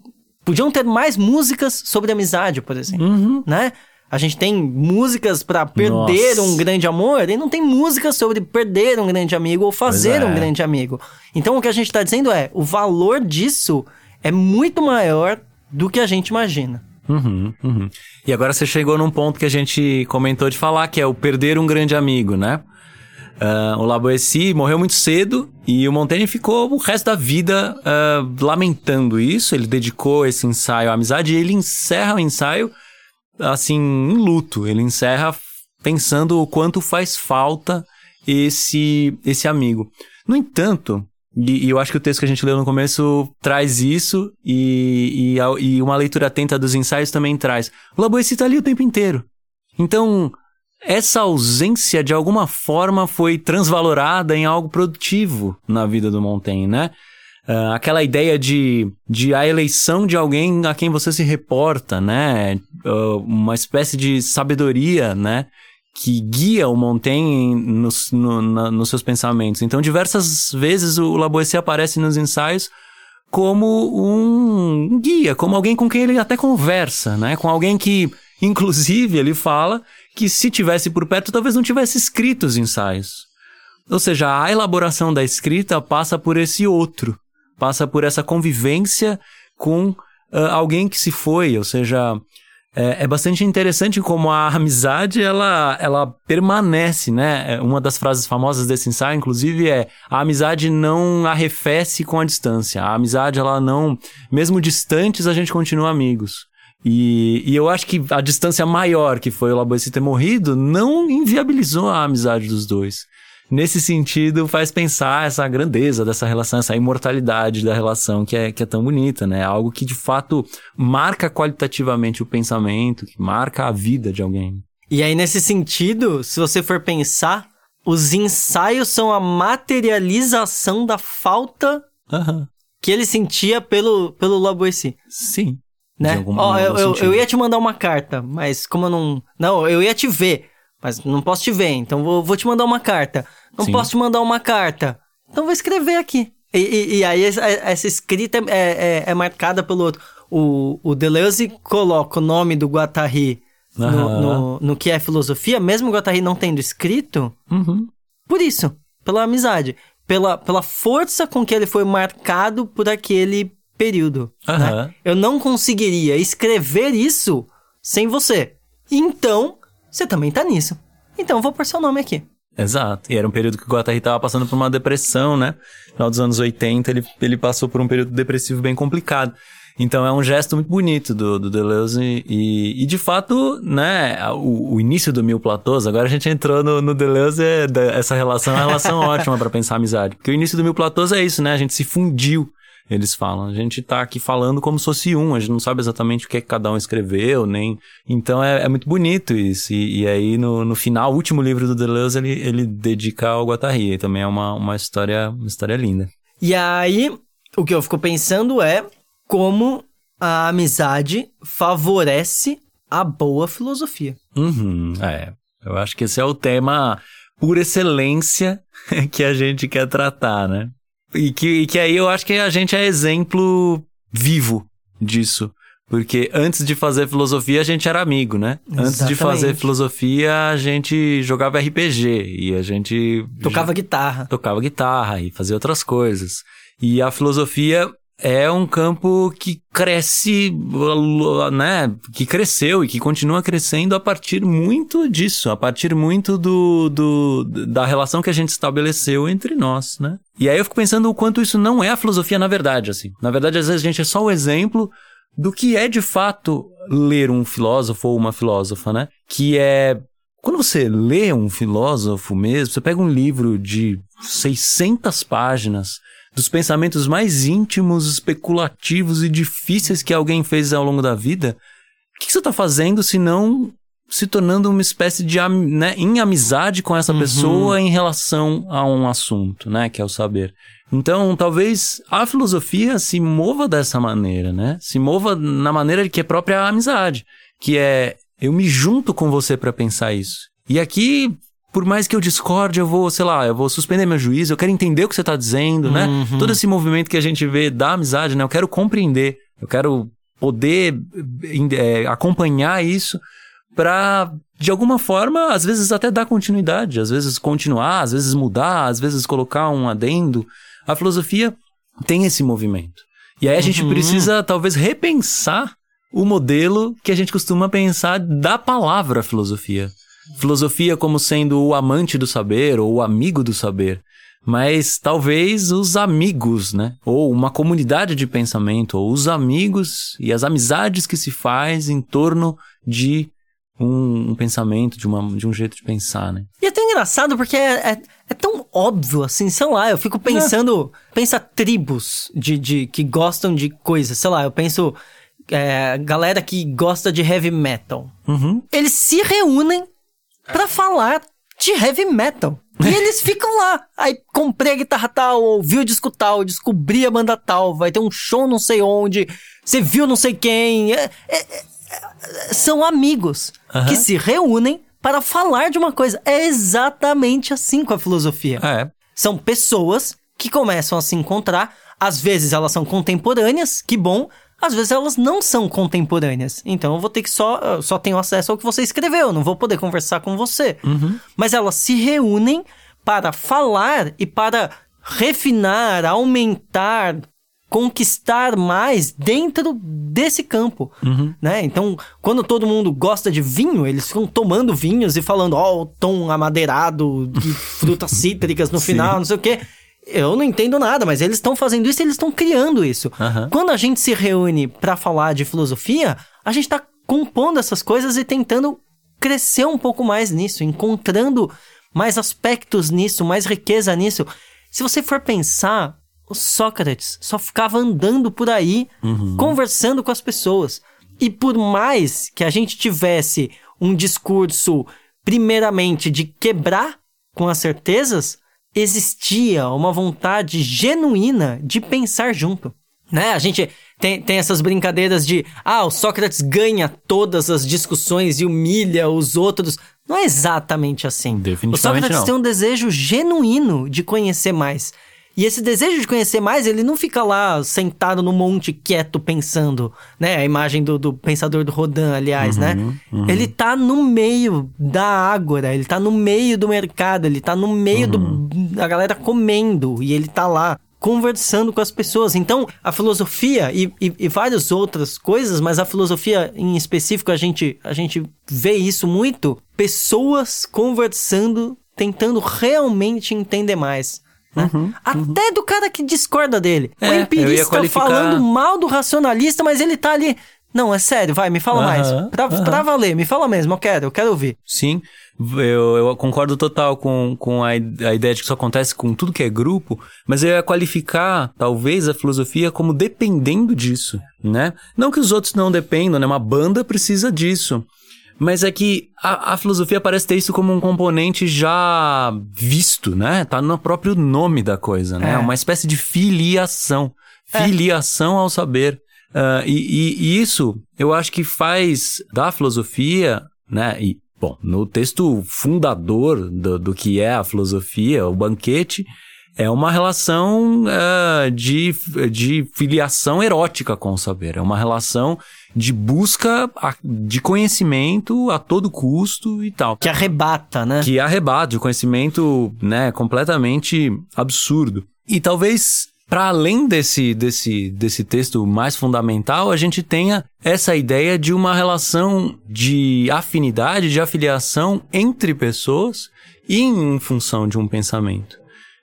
Podiam ter mais músicas sobre amizade, por exemplo, uhum. né? A gente tem músicas para perder Nossa. um grande amor e não tem músicas sobre perder um grande amigo ou fazer é. um grande amigo. Então o que a gente está dizendo é, o valor disso é muito maior do que a gente imagina. Uhum, uhum. E agora você chegou num ponto que a gente comentou de falar, que é o perder um grande amigo, né? Uh, o Laboessi morreu muito cedo e o Montaigne ficou o resto da vida uh, lamentando isso. Ele dedicou esse ensaio à amizade e ele encerra o ensaio assim em luto. Ele encerra pensando o quanto faz falta esse esse amigo. No entanto, e, e, eu acho que o texto que a gente leu no começo traz isso e, e, e uma leitura atenta dos ensaios também traz. O Laboessi está ali o tempo inteiro. Então, essa ausência de alguma forma foi transvalorada em algo produtivo na vida do Montaigne, né? Uh, aquela ideia de, de a eleição de alguém a quem você se reporta, né? Uh, uma espécie de sabedoria, né? Que guia o Montaigne nos, no, na, nos seus pensamentos. Então, diversas vezes o Laboessier aparece nos ensaios como um guia, como alguém com quem ele até conversa, né? Com alguém que, inclusive, ele fala que se tivesse por perto, talvez não tivesse escrito os ensaios. Ou seja, a elaboração da escrita passa por esse outro, passa por essa convivência com uh, alguém que se foi, ou seja, é, é, bastante interessante como a amizade ela, ela permanece, né? É, uma das frases famosas desse ensaio, inclusive, é a amizade não arrefece com a distância. A amizade, ela não, mesmo distantes, a gente continua amigos. E, e eu acho que a distância maior que foi o Laboessi ter morrido não inviabilizou a amizade dos dois. Nesse sentido, faz pensar essa grandeza dessa relação, essa imortalidade da relação que é, que é tão bonita, né? Algo que de fato marca qualitativamente o pensamento, que marca a vida de alguém. E aí, nesse sentido, se você for pensar, os ensaios são a materialização da falta uhum. que ele sentia pelo, pelo Laboessi. Sim né? Oh, eu, eu, eu, ia te mandar uma carta, mas como eu não. Não, eu ia te ver, mas não posso te ver, então vou, vou te mandar uma carta. Não Sim. posso te mandar uma carta, então vou escrever aqui. E, e, e aí essa, escrita é, é, é, marcada pelo outro. O, o Deleuze coloca o nome do Guattari uhum. no, no, no, que é filosofia, mesmo o Guattari não tendo escrito, uhum. por isso, pela amizade. Pela, pela força com que ele foi marcado por aquele período. Uhum. Né? Eu não conseguiria escrever isso sem você. Então, você também tá nisso. Então, eu vou pôr seu nome aqui. Exato. E era um período que o Guattari estava passando por uma depressão, né? No final dos anos 80, ele, ele passou por um período depressivo bem complicado. Então é um gesto muito bonito do, do Deleuze e, e de fato, né, o, o, início do Mil Platôs, agora a gente entrou no, no Deleuze, essa relação é uma relação ótima para pensar amizade. Porque o início do Mil Platôs é isso, né, a gente se fundiu Eles falam, a gente tá aqui falando como se fosse um, a gente não sabe exatamente o que, é que cada um escreveu, nem. Então é, é muito bonito isso. E, e aí, no, no final, o último livro do Deleuze, ele, ele dedica ao Guattari. E também é uma, uma, história, uma história linda. E aí, o que eu fico pensando é como a amizade favorece a boa filosofia. Uhum, é. Eu acho que esse é o tema por excelência que a gente quer tratar, né? E que, e que aí eu acho que a gente é exemplo vivo disso. Porque antes de fazer filosofia, a gente era amigo, né? Exatamente. Antes de fazer filosofia, a gente jogava RPG e a gente. Tocava guitarra. Tocava guitarra e fazia outras coisas. E a filosofia é um campo que cresce, né? Que cresceu e que continua crescendo a partir muito disso, a partir muito do, do, da relação que a gente estabeleceu entre nós, né? E aí eu fico pensando o quanto isso não é a filosofia na verdade, assim. Na verdade, às vezes a gente é só o exemplo do que é de fato ler um filósofo ou uma filósofa, né? Que é quando você lê um filósofo mesmo, você pega um livro de 600 páginas dos pensamentos mais íntimos, especulativos e difíceis que alguém fez ao longo da vida, o que, você está fazendo se não se tornando uma espécie de né, em amizade com essa uhum. pessoa em relação a um assunto, né, que é o saber. Então, talvez a filosofia se mova dessa maneira, né? Se mova na maneira que é própria a amizade, que é eu me junto com você para pensar isso. E aqui por mais que eu discorde, eu vou, sei lá, eu vou suspender meu juízo, eu quero entender o que você está dizendo, né? uhum. né? Todo esse movimento que a gente vê da amizade, né? Eu quero compreender, eu quero poder é, acompanhar isso para de alguma forma, às vezes até dar continuidade, às vezes continuar, às vezes mudar, às vezes colocar um adendo. A filosofia tem esse movimento. E aí a gente uhum. precisa talvez repensar o modelo que a gente costuma pensar da palavra filosofia. Filosofia como sendo o amante do saber ou o amigo do saber, mas talvez os amigos, né? Ou uma comunidade de pensamento, ou os amigos e as amizades que se faz em torno de um, um pensamento, de, uma, de um jeito de pensar, né? E é tão engraçado porque é, é, é tão óbvio, assim, sei lá, eu fico pensando, é. pensa tribos de, de, que gostam de coisas, sei lá, eu penso é, galera que gosta de heavy metal. Uhum. Eles se reúnem para falar de heavy metal. E eles ficam lá. Aí comprei a guitarra tal, ouvi o disco tal, descobri a banda tal, vai ter um show não sei onde, você viu não sei quem. É, é, é, são amigos uhum. que se reúnem para falar de uma coisa. É exatamente assim com a filosofia. É. São pessoas que começam a se encontrar. Às vezes elas são contemporâneas, que bom às vezes elas não são contemporâneas. Então eu vou ter que só, só tenho acesso ao que você escreveu, não vou poder conversar com você. Uhum. Mas elas se reúnem para falar e para refinar, aumentar, conquistar mais dentro desse campo, uhum. né? Então, quando todo mundo gosta de vinho, eles ficam tomando vinhos e falando, ó, oh, o tom amadeirado de frutas cítricas no final, não sei o quê eu não entendo nada, mas eles estão fazendo isso e eles estão criando isso. Uhum. Quando a gente se reúne para falar de filosofia, a gente está compondo essas coisas e tentando crescer um pouco mais nisso, encontrando mais aspectos nisso, mais riqueza nisso. Se você for pensar, o Sócrates só ficava andando por aí, uhum. conversando com as pessoas. E por mais que a gente tivesse um discurso, primeiramente, de quebrar com as certezas, existia uma vontade genuína de pensar junto. Né? A gente tem, tem essas brincadeiras de ah, o Sócrates ganha todas as discussões e humilha os outros. Não é exatamente assim. Definitivamente o Sócrates não. tem um desejo genuíno de conhecer mais. E esse desejo de conhecer mais, ele não fica lá sentado no monte quieto pensando, né? A imagem do, do pensador do Rodin, aliás, uhum, né? Uhum. Ele tá no meio da ágora, ele tá no meio do mercado, ele tá no meio uhum. do, da galera comendo e ele tá lá conversando com as pessoas. Então, a filosofia e, e, e, várias outras coisas, mas a filosofia em específico, a gente, a gente vê isso muito. Pessoas conversando, tentando realmente entender mais. Né? Uhum, Até uhum. do cara que discorda dele. É, o empirista qualificar... falando mal do racionalista, mas ele tá ali. Não, é sério, vai, me fala mais. Pra, pra valer, me fala mesmo, eu quero, eu quero ouvir. Sim, eu, eu concordo total com, com a, a ideia de que isso acontece com tudo que é grupo, mas eu ia qualificar, talvez, a filosofia como dependendo disso, né? Não que os outros não dependam, né? Uma banda precisa disso. Mas é que a, a, filosofia parece ter isso como um componente já visto, né? Tá no próprio nome da coisa, né? É. Uma espécie de filiação. É. Filiação ao saber. Uh, e, e, e, isso eu acho que faz da filosofia, né? E, bom, no texto fundador do, do que é a filosofia, o banquete, é uma relação uh, de, de filiação erótica com o saber. É uma relação de busca de conhecimento a todo custo e tal. Que arrebata, né? Que arrebata, de conhecimento, né, completamente absurdo. E talvez para além desse, desse, desse texto mais fundamental, a gente tenha essa ideia de uma relação de afinidade, de afiliação entre pessoas e em função de um pensamento,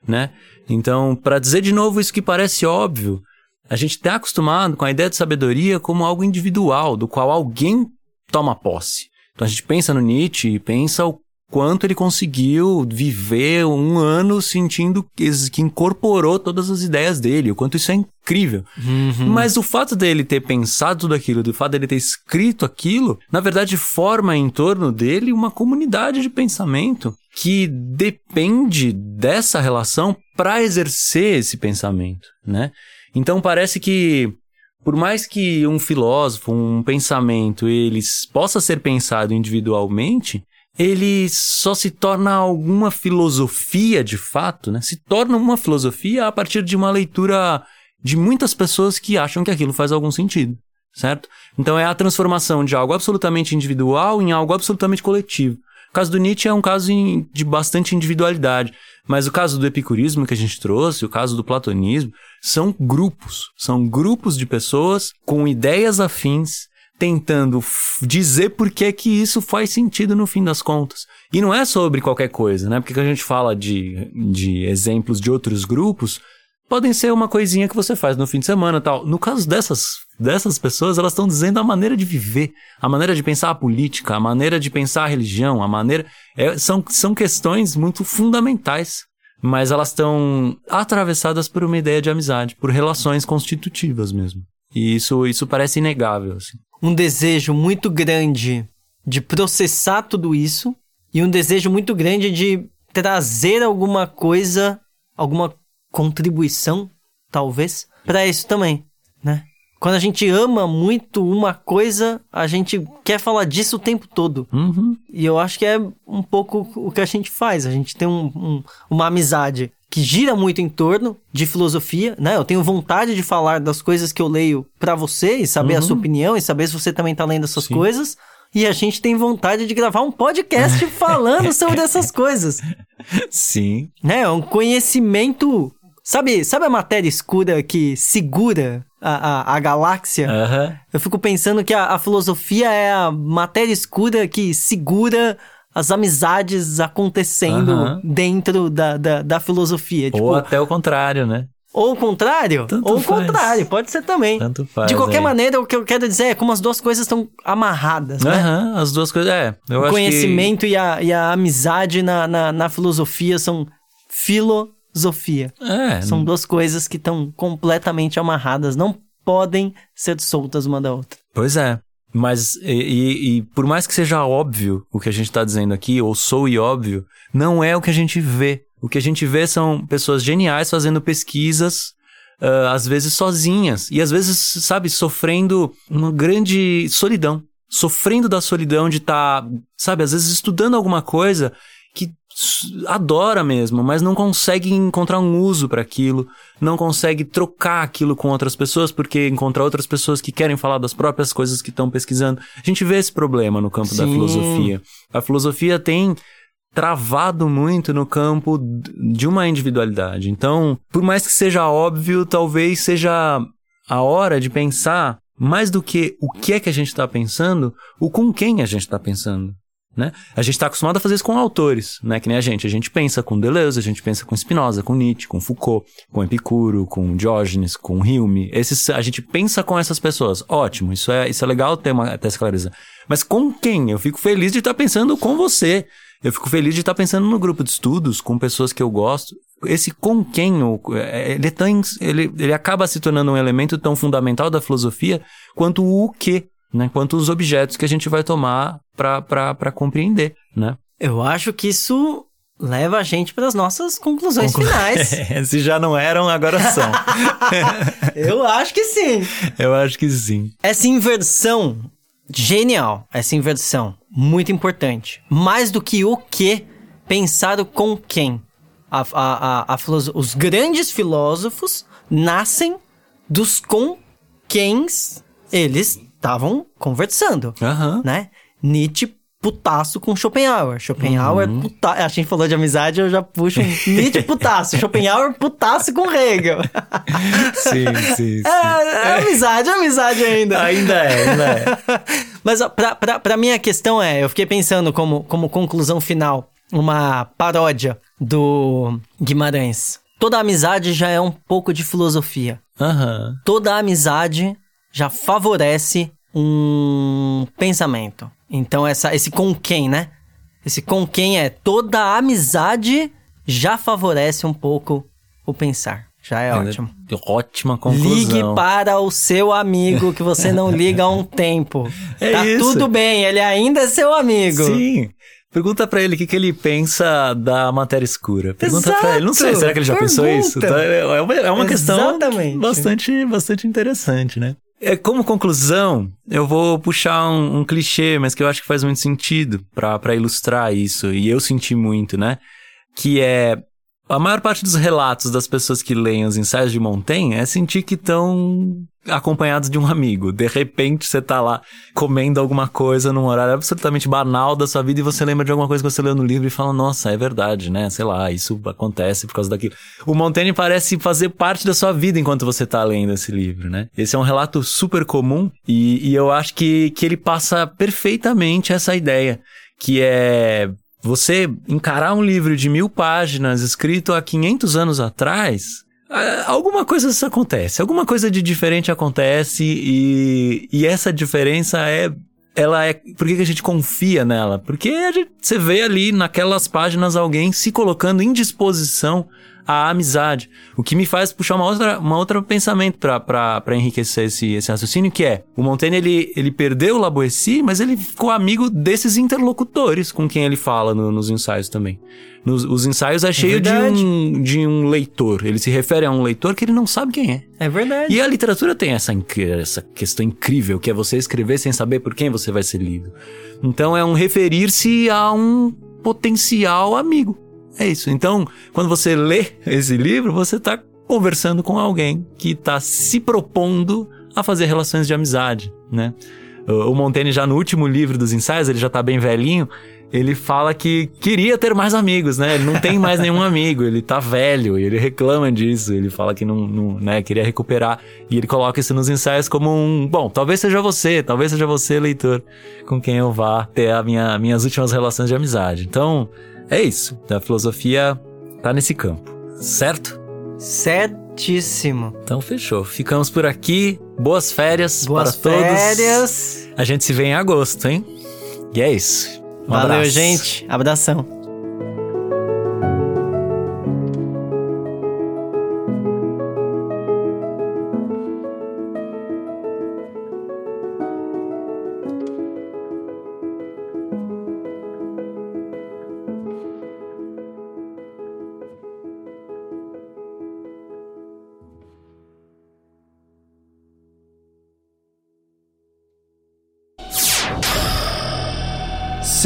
né? Então, para dizer de novo isso que parece óbvio, a gente está acostumado com a ideia de sabedoria como algo individual, do qual alguém toma posse. Então a gente pensa no Nietzsche e pensa o quanto ele conseguiu viver um ano sentindo que incorporou todas as ideias dele, o quanto isso é incrível. Uhum. Mas o fato dele ter pensado tudo aquilo, do fato dele ter escrito aquilo, na verdade forma em torno dele uma comunidade de pensamento que depende dessa relação para exercer esse pensamento, né? Então parece que por mais que um filósofo, um pensamento, ele possa ser pensado individualmente, ele só se torna alguma filosofia de fato, né? Se torna uma filosofia a partir de uma leitura de muitas pessoas que acham que aquilo faz algum sentido, certo? Então é a transformação de algo absolutamente individual em algo absolutamente coletivo. O caso do Nietzsche é um caso de bastante individualidade. Mas o caso do epicurismo que a gente trouxe, o caso do platonismo, são grupos. São grupos de pessoas com ideias afins, tentando dizer por que que isso faz sentido no fim das contas. E não é sobre qualquer coisa, né? Porque quando a gente fala de, de exemplos de outros grupos, podem ser uma coisinha que você faz no fim de semana tal. No caso dessas, dessas pessoas, elas estão dizendo a maneira de viver, a maneira de pensar a política, a maneira de pensar a religião, a maneira. É, são, são questões muito fundamentais. Mas elas estão atravessadas por uma ideia de amizade, por relações constitutivas mesmo. E isso, isso parece inegável. Assim. Um desejo muito grande de processar tudo isso e um desejo muito grande de trazer alguma coisa, alguma contribuição, talvez, para isso também? Quando a gente ama muito uma coisa, a gente quer falar disso o tempo todo. Uhum. E eu acho que é um pouco o que a gente faz. A gente tem um, um, uma amizade que gira muito em torno de filosofia, né? Eu tenho vontade de falar das coisas que eu leio para você e saber uhum. a sua opinião e saber se você também tá lendo essas Sim. coisas. E a gente tem vontade de gravar um podcast falando sobre essas coisas. Sim. Né? Um conhecimento Sabe, sabe a matéria escura que segura a, a, a galáxia? Uhum. Eu fico pensando que a, a, filosofia é a matéria escura que segura as amizades acontecendo uhum. dentro da, da, da filosofia. Tipo, Ou até o contrário, né? Ou o contrário? Tanto ou o contrário, pode ser também. Tanto faz. De qualquer é. maneira, o que eu quero dizer é como as duas coisas estão amarradas, né? Uhum, as duas coisas, é. O conhecimento que... e, a, e a amizade na, na, na filosofia são filo filosofia. É. São duas coisas que estão completamente amarradas, não podem ser soltas uma da outra. Pois é. Mas, e, e, e por mais que seja óbvio o que a gente está dizendo aqui, ou soe óbvio, não é o que a gente vê. O que a gente vê são pessoas geniais fazendo pesquisas, uh, às vezes sozinhas, e às vezes, sabe, sofrendo uma grande solidão. Sofrendo da solidão de estar, tá, sabe, às vezes estudando alguma coisa que adora mesmo, mas não consegue encontrar um uso para aquilo, não consegue trocar aquilo com outras pessoas, porque encontrar outras pessoas que querem falar das próprias coisas que estão pesquisando. A gente vê esse problema no campo Sim. da filosofia. A filosofia tem travado muito no campo de uma individualidade. Então, por mais que seja óbvio, talvez seja a hora de pensar mais do que o que é que a gente está pensando, o com quem a gente está pensando. Né? A gente está acostumado a fazer isso com autores, né? Que nem a gente. A gente pensa com Deleuze, a gente pensa com Spinoza, com Nietzsche, com Foucault, com Epicuro, com Diógenes, com Hume. Esses, a gente pensa com essas pessoas. Ótimo, isso é, isso é legal ter, uma, ter essa clareza. Mas com quem? Eu fico feliz de estar tá pensando com você. Eu fico feliz de estar tá pensando no grupo de estudos, com pessoas que eu gosto. Esse com quem, é, ele, é tão, ele, ele acaba se tornando um elemento tão fundamental da filosofia quanto o que né? Quanto os objetos que a gente vai tomar para compreender, né? Eu acho que isso leva a gente para as nossas conclusões Conclu... finais. Se já não eram, agora são. Eu acho que sim. Eu acho que sim. Essa inversão, genial, essa inversão, muito importante. Mais do que o que, pensar com quem. A, a, a, a os grandes filósofos nascem dos com quem eles estavam conversando, uhum. né? Nietzsche putaço com Schopenhauer. Schopenhauer, uhum. puta... a gente falou de amizade, eu já puxo Nietzsche putaço. Schopenhauer putaço com Hegel. sim, sim, sim. É, é amizade, é amizade ainda. Ainda é, ainda é. Mas pra, pra, pra minha questão é, eu fiquei pensando como, como conclusão final, uma paródia do Guimarães. Toda amizade já é um pouco de filosofia. Uhum. Toda amizade já favorece um pensamento. Então, essa, esse com quem, né? Esse com quem é toda a amizade já favorece um pouco o pensar. Já é, é ótimo. Ótima conclusão. Ligue para o seu amigo que você não liga há um tempo. É tá isso. tudo bem, ele ainda é seu amigo. Sim. Pergunta para ele o que, que ele pensa da matéria escura. Pergunta para ele. Não sei, será que ele já Pergunta. pensou isso? Tá, é uma, é uma questão bastante, bastante interessante, né? É, como conclusão, eu vou puxar um, um, clichê, mas que eu acho que faz muito sentido para ilustrar isso, e eu senti muito, né? Que é a maior parte dos relatos das pessoas que leem os ensaios de Montaigne é sentir que estão acompanhados de um amigo. De repente você tá lá comendo alguma coisa num horário absolutamente banal da sua vida e você lembra de alguma coisa que você leu no livro e fala: "Nossa, é verdade, né? Sei lá, isso acontece por causa daquilo". O Montaigne parece fazer parte da sua vida enquanto você tá lendo esse livro, né? Esse é um relato super comum e, e eu acho que, que ele passa perfeitamente essa ideia, que é você encarar um livro de mil páginas escrito há 500 anos atrás, alguma coisa acontece, alguma coisa de diferente acontece e, e essa diferença é ela é. Por que, que a gente confia nela? Porque gente, você vê ali naquelas páginas alguém se colocando em disposição à amizade. O que me faz puxar uma outra, uma outra pensamento para enriquecer esse, esse raciocínio, que é: o Montaigne ele, ele perdeu o Laboissy, mas ele ficou amigo desses interlocutores com quem ele fala no, nos ensaios também. Nos, os ensaios é cheio é de, um, de um leitor. Ele se refere a um leitor que ele não sabe quem é. É verdade. E a literatura tem essa, essa questão incrível, que é você escrever sem saber por quem você vai ser lido. Então é um referir-se a um potencial amigo. É isso. Então, quando você lê esse livro, você está conversando com alguém que está se propondo a fazer relações de amizade, né? O Montaigne já no último livro dos ensaios, ele já está bem velhinho, ele fala que queria ter mais amigos, né? Ele não tem mais nenhum amigo, ele tá velho, e ele reclama disso, ele fala que não, não, né, queria recuperar, e ele coloca isso nos ensaios como um, bom, talvez seja você, talvez seja você, leitor, com quem eu vá ter a minha, minhas últimas relações de amizade. Então, é isso, a filosofia tá nesse campo, certo? Certíssimo. Então fechou. Ficamos por aqui. Boas férias Boas para férias. todos. férias. A gente se vê em agosto, hein? E é isso. Um Valeu, abraço. gente. Abração.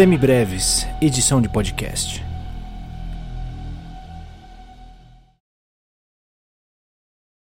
Semibreves, edição de podcast.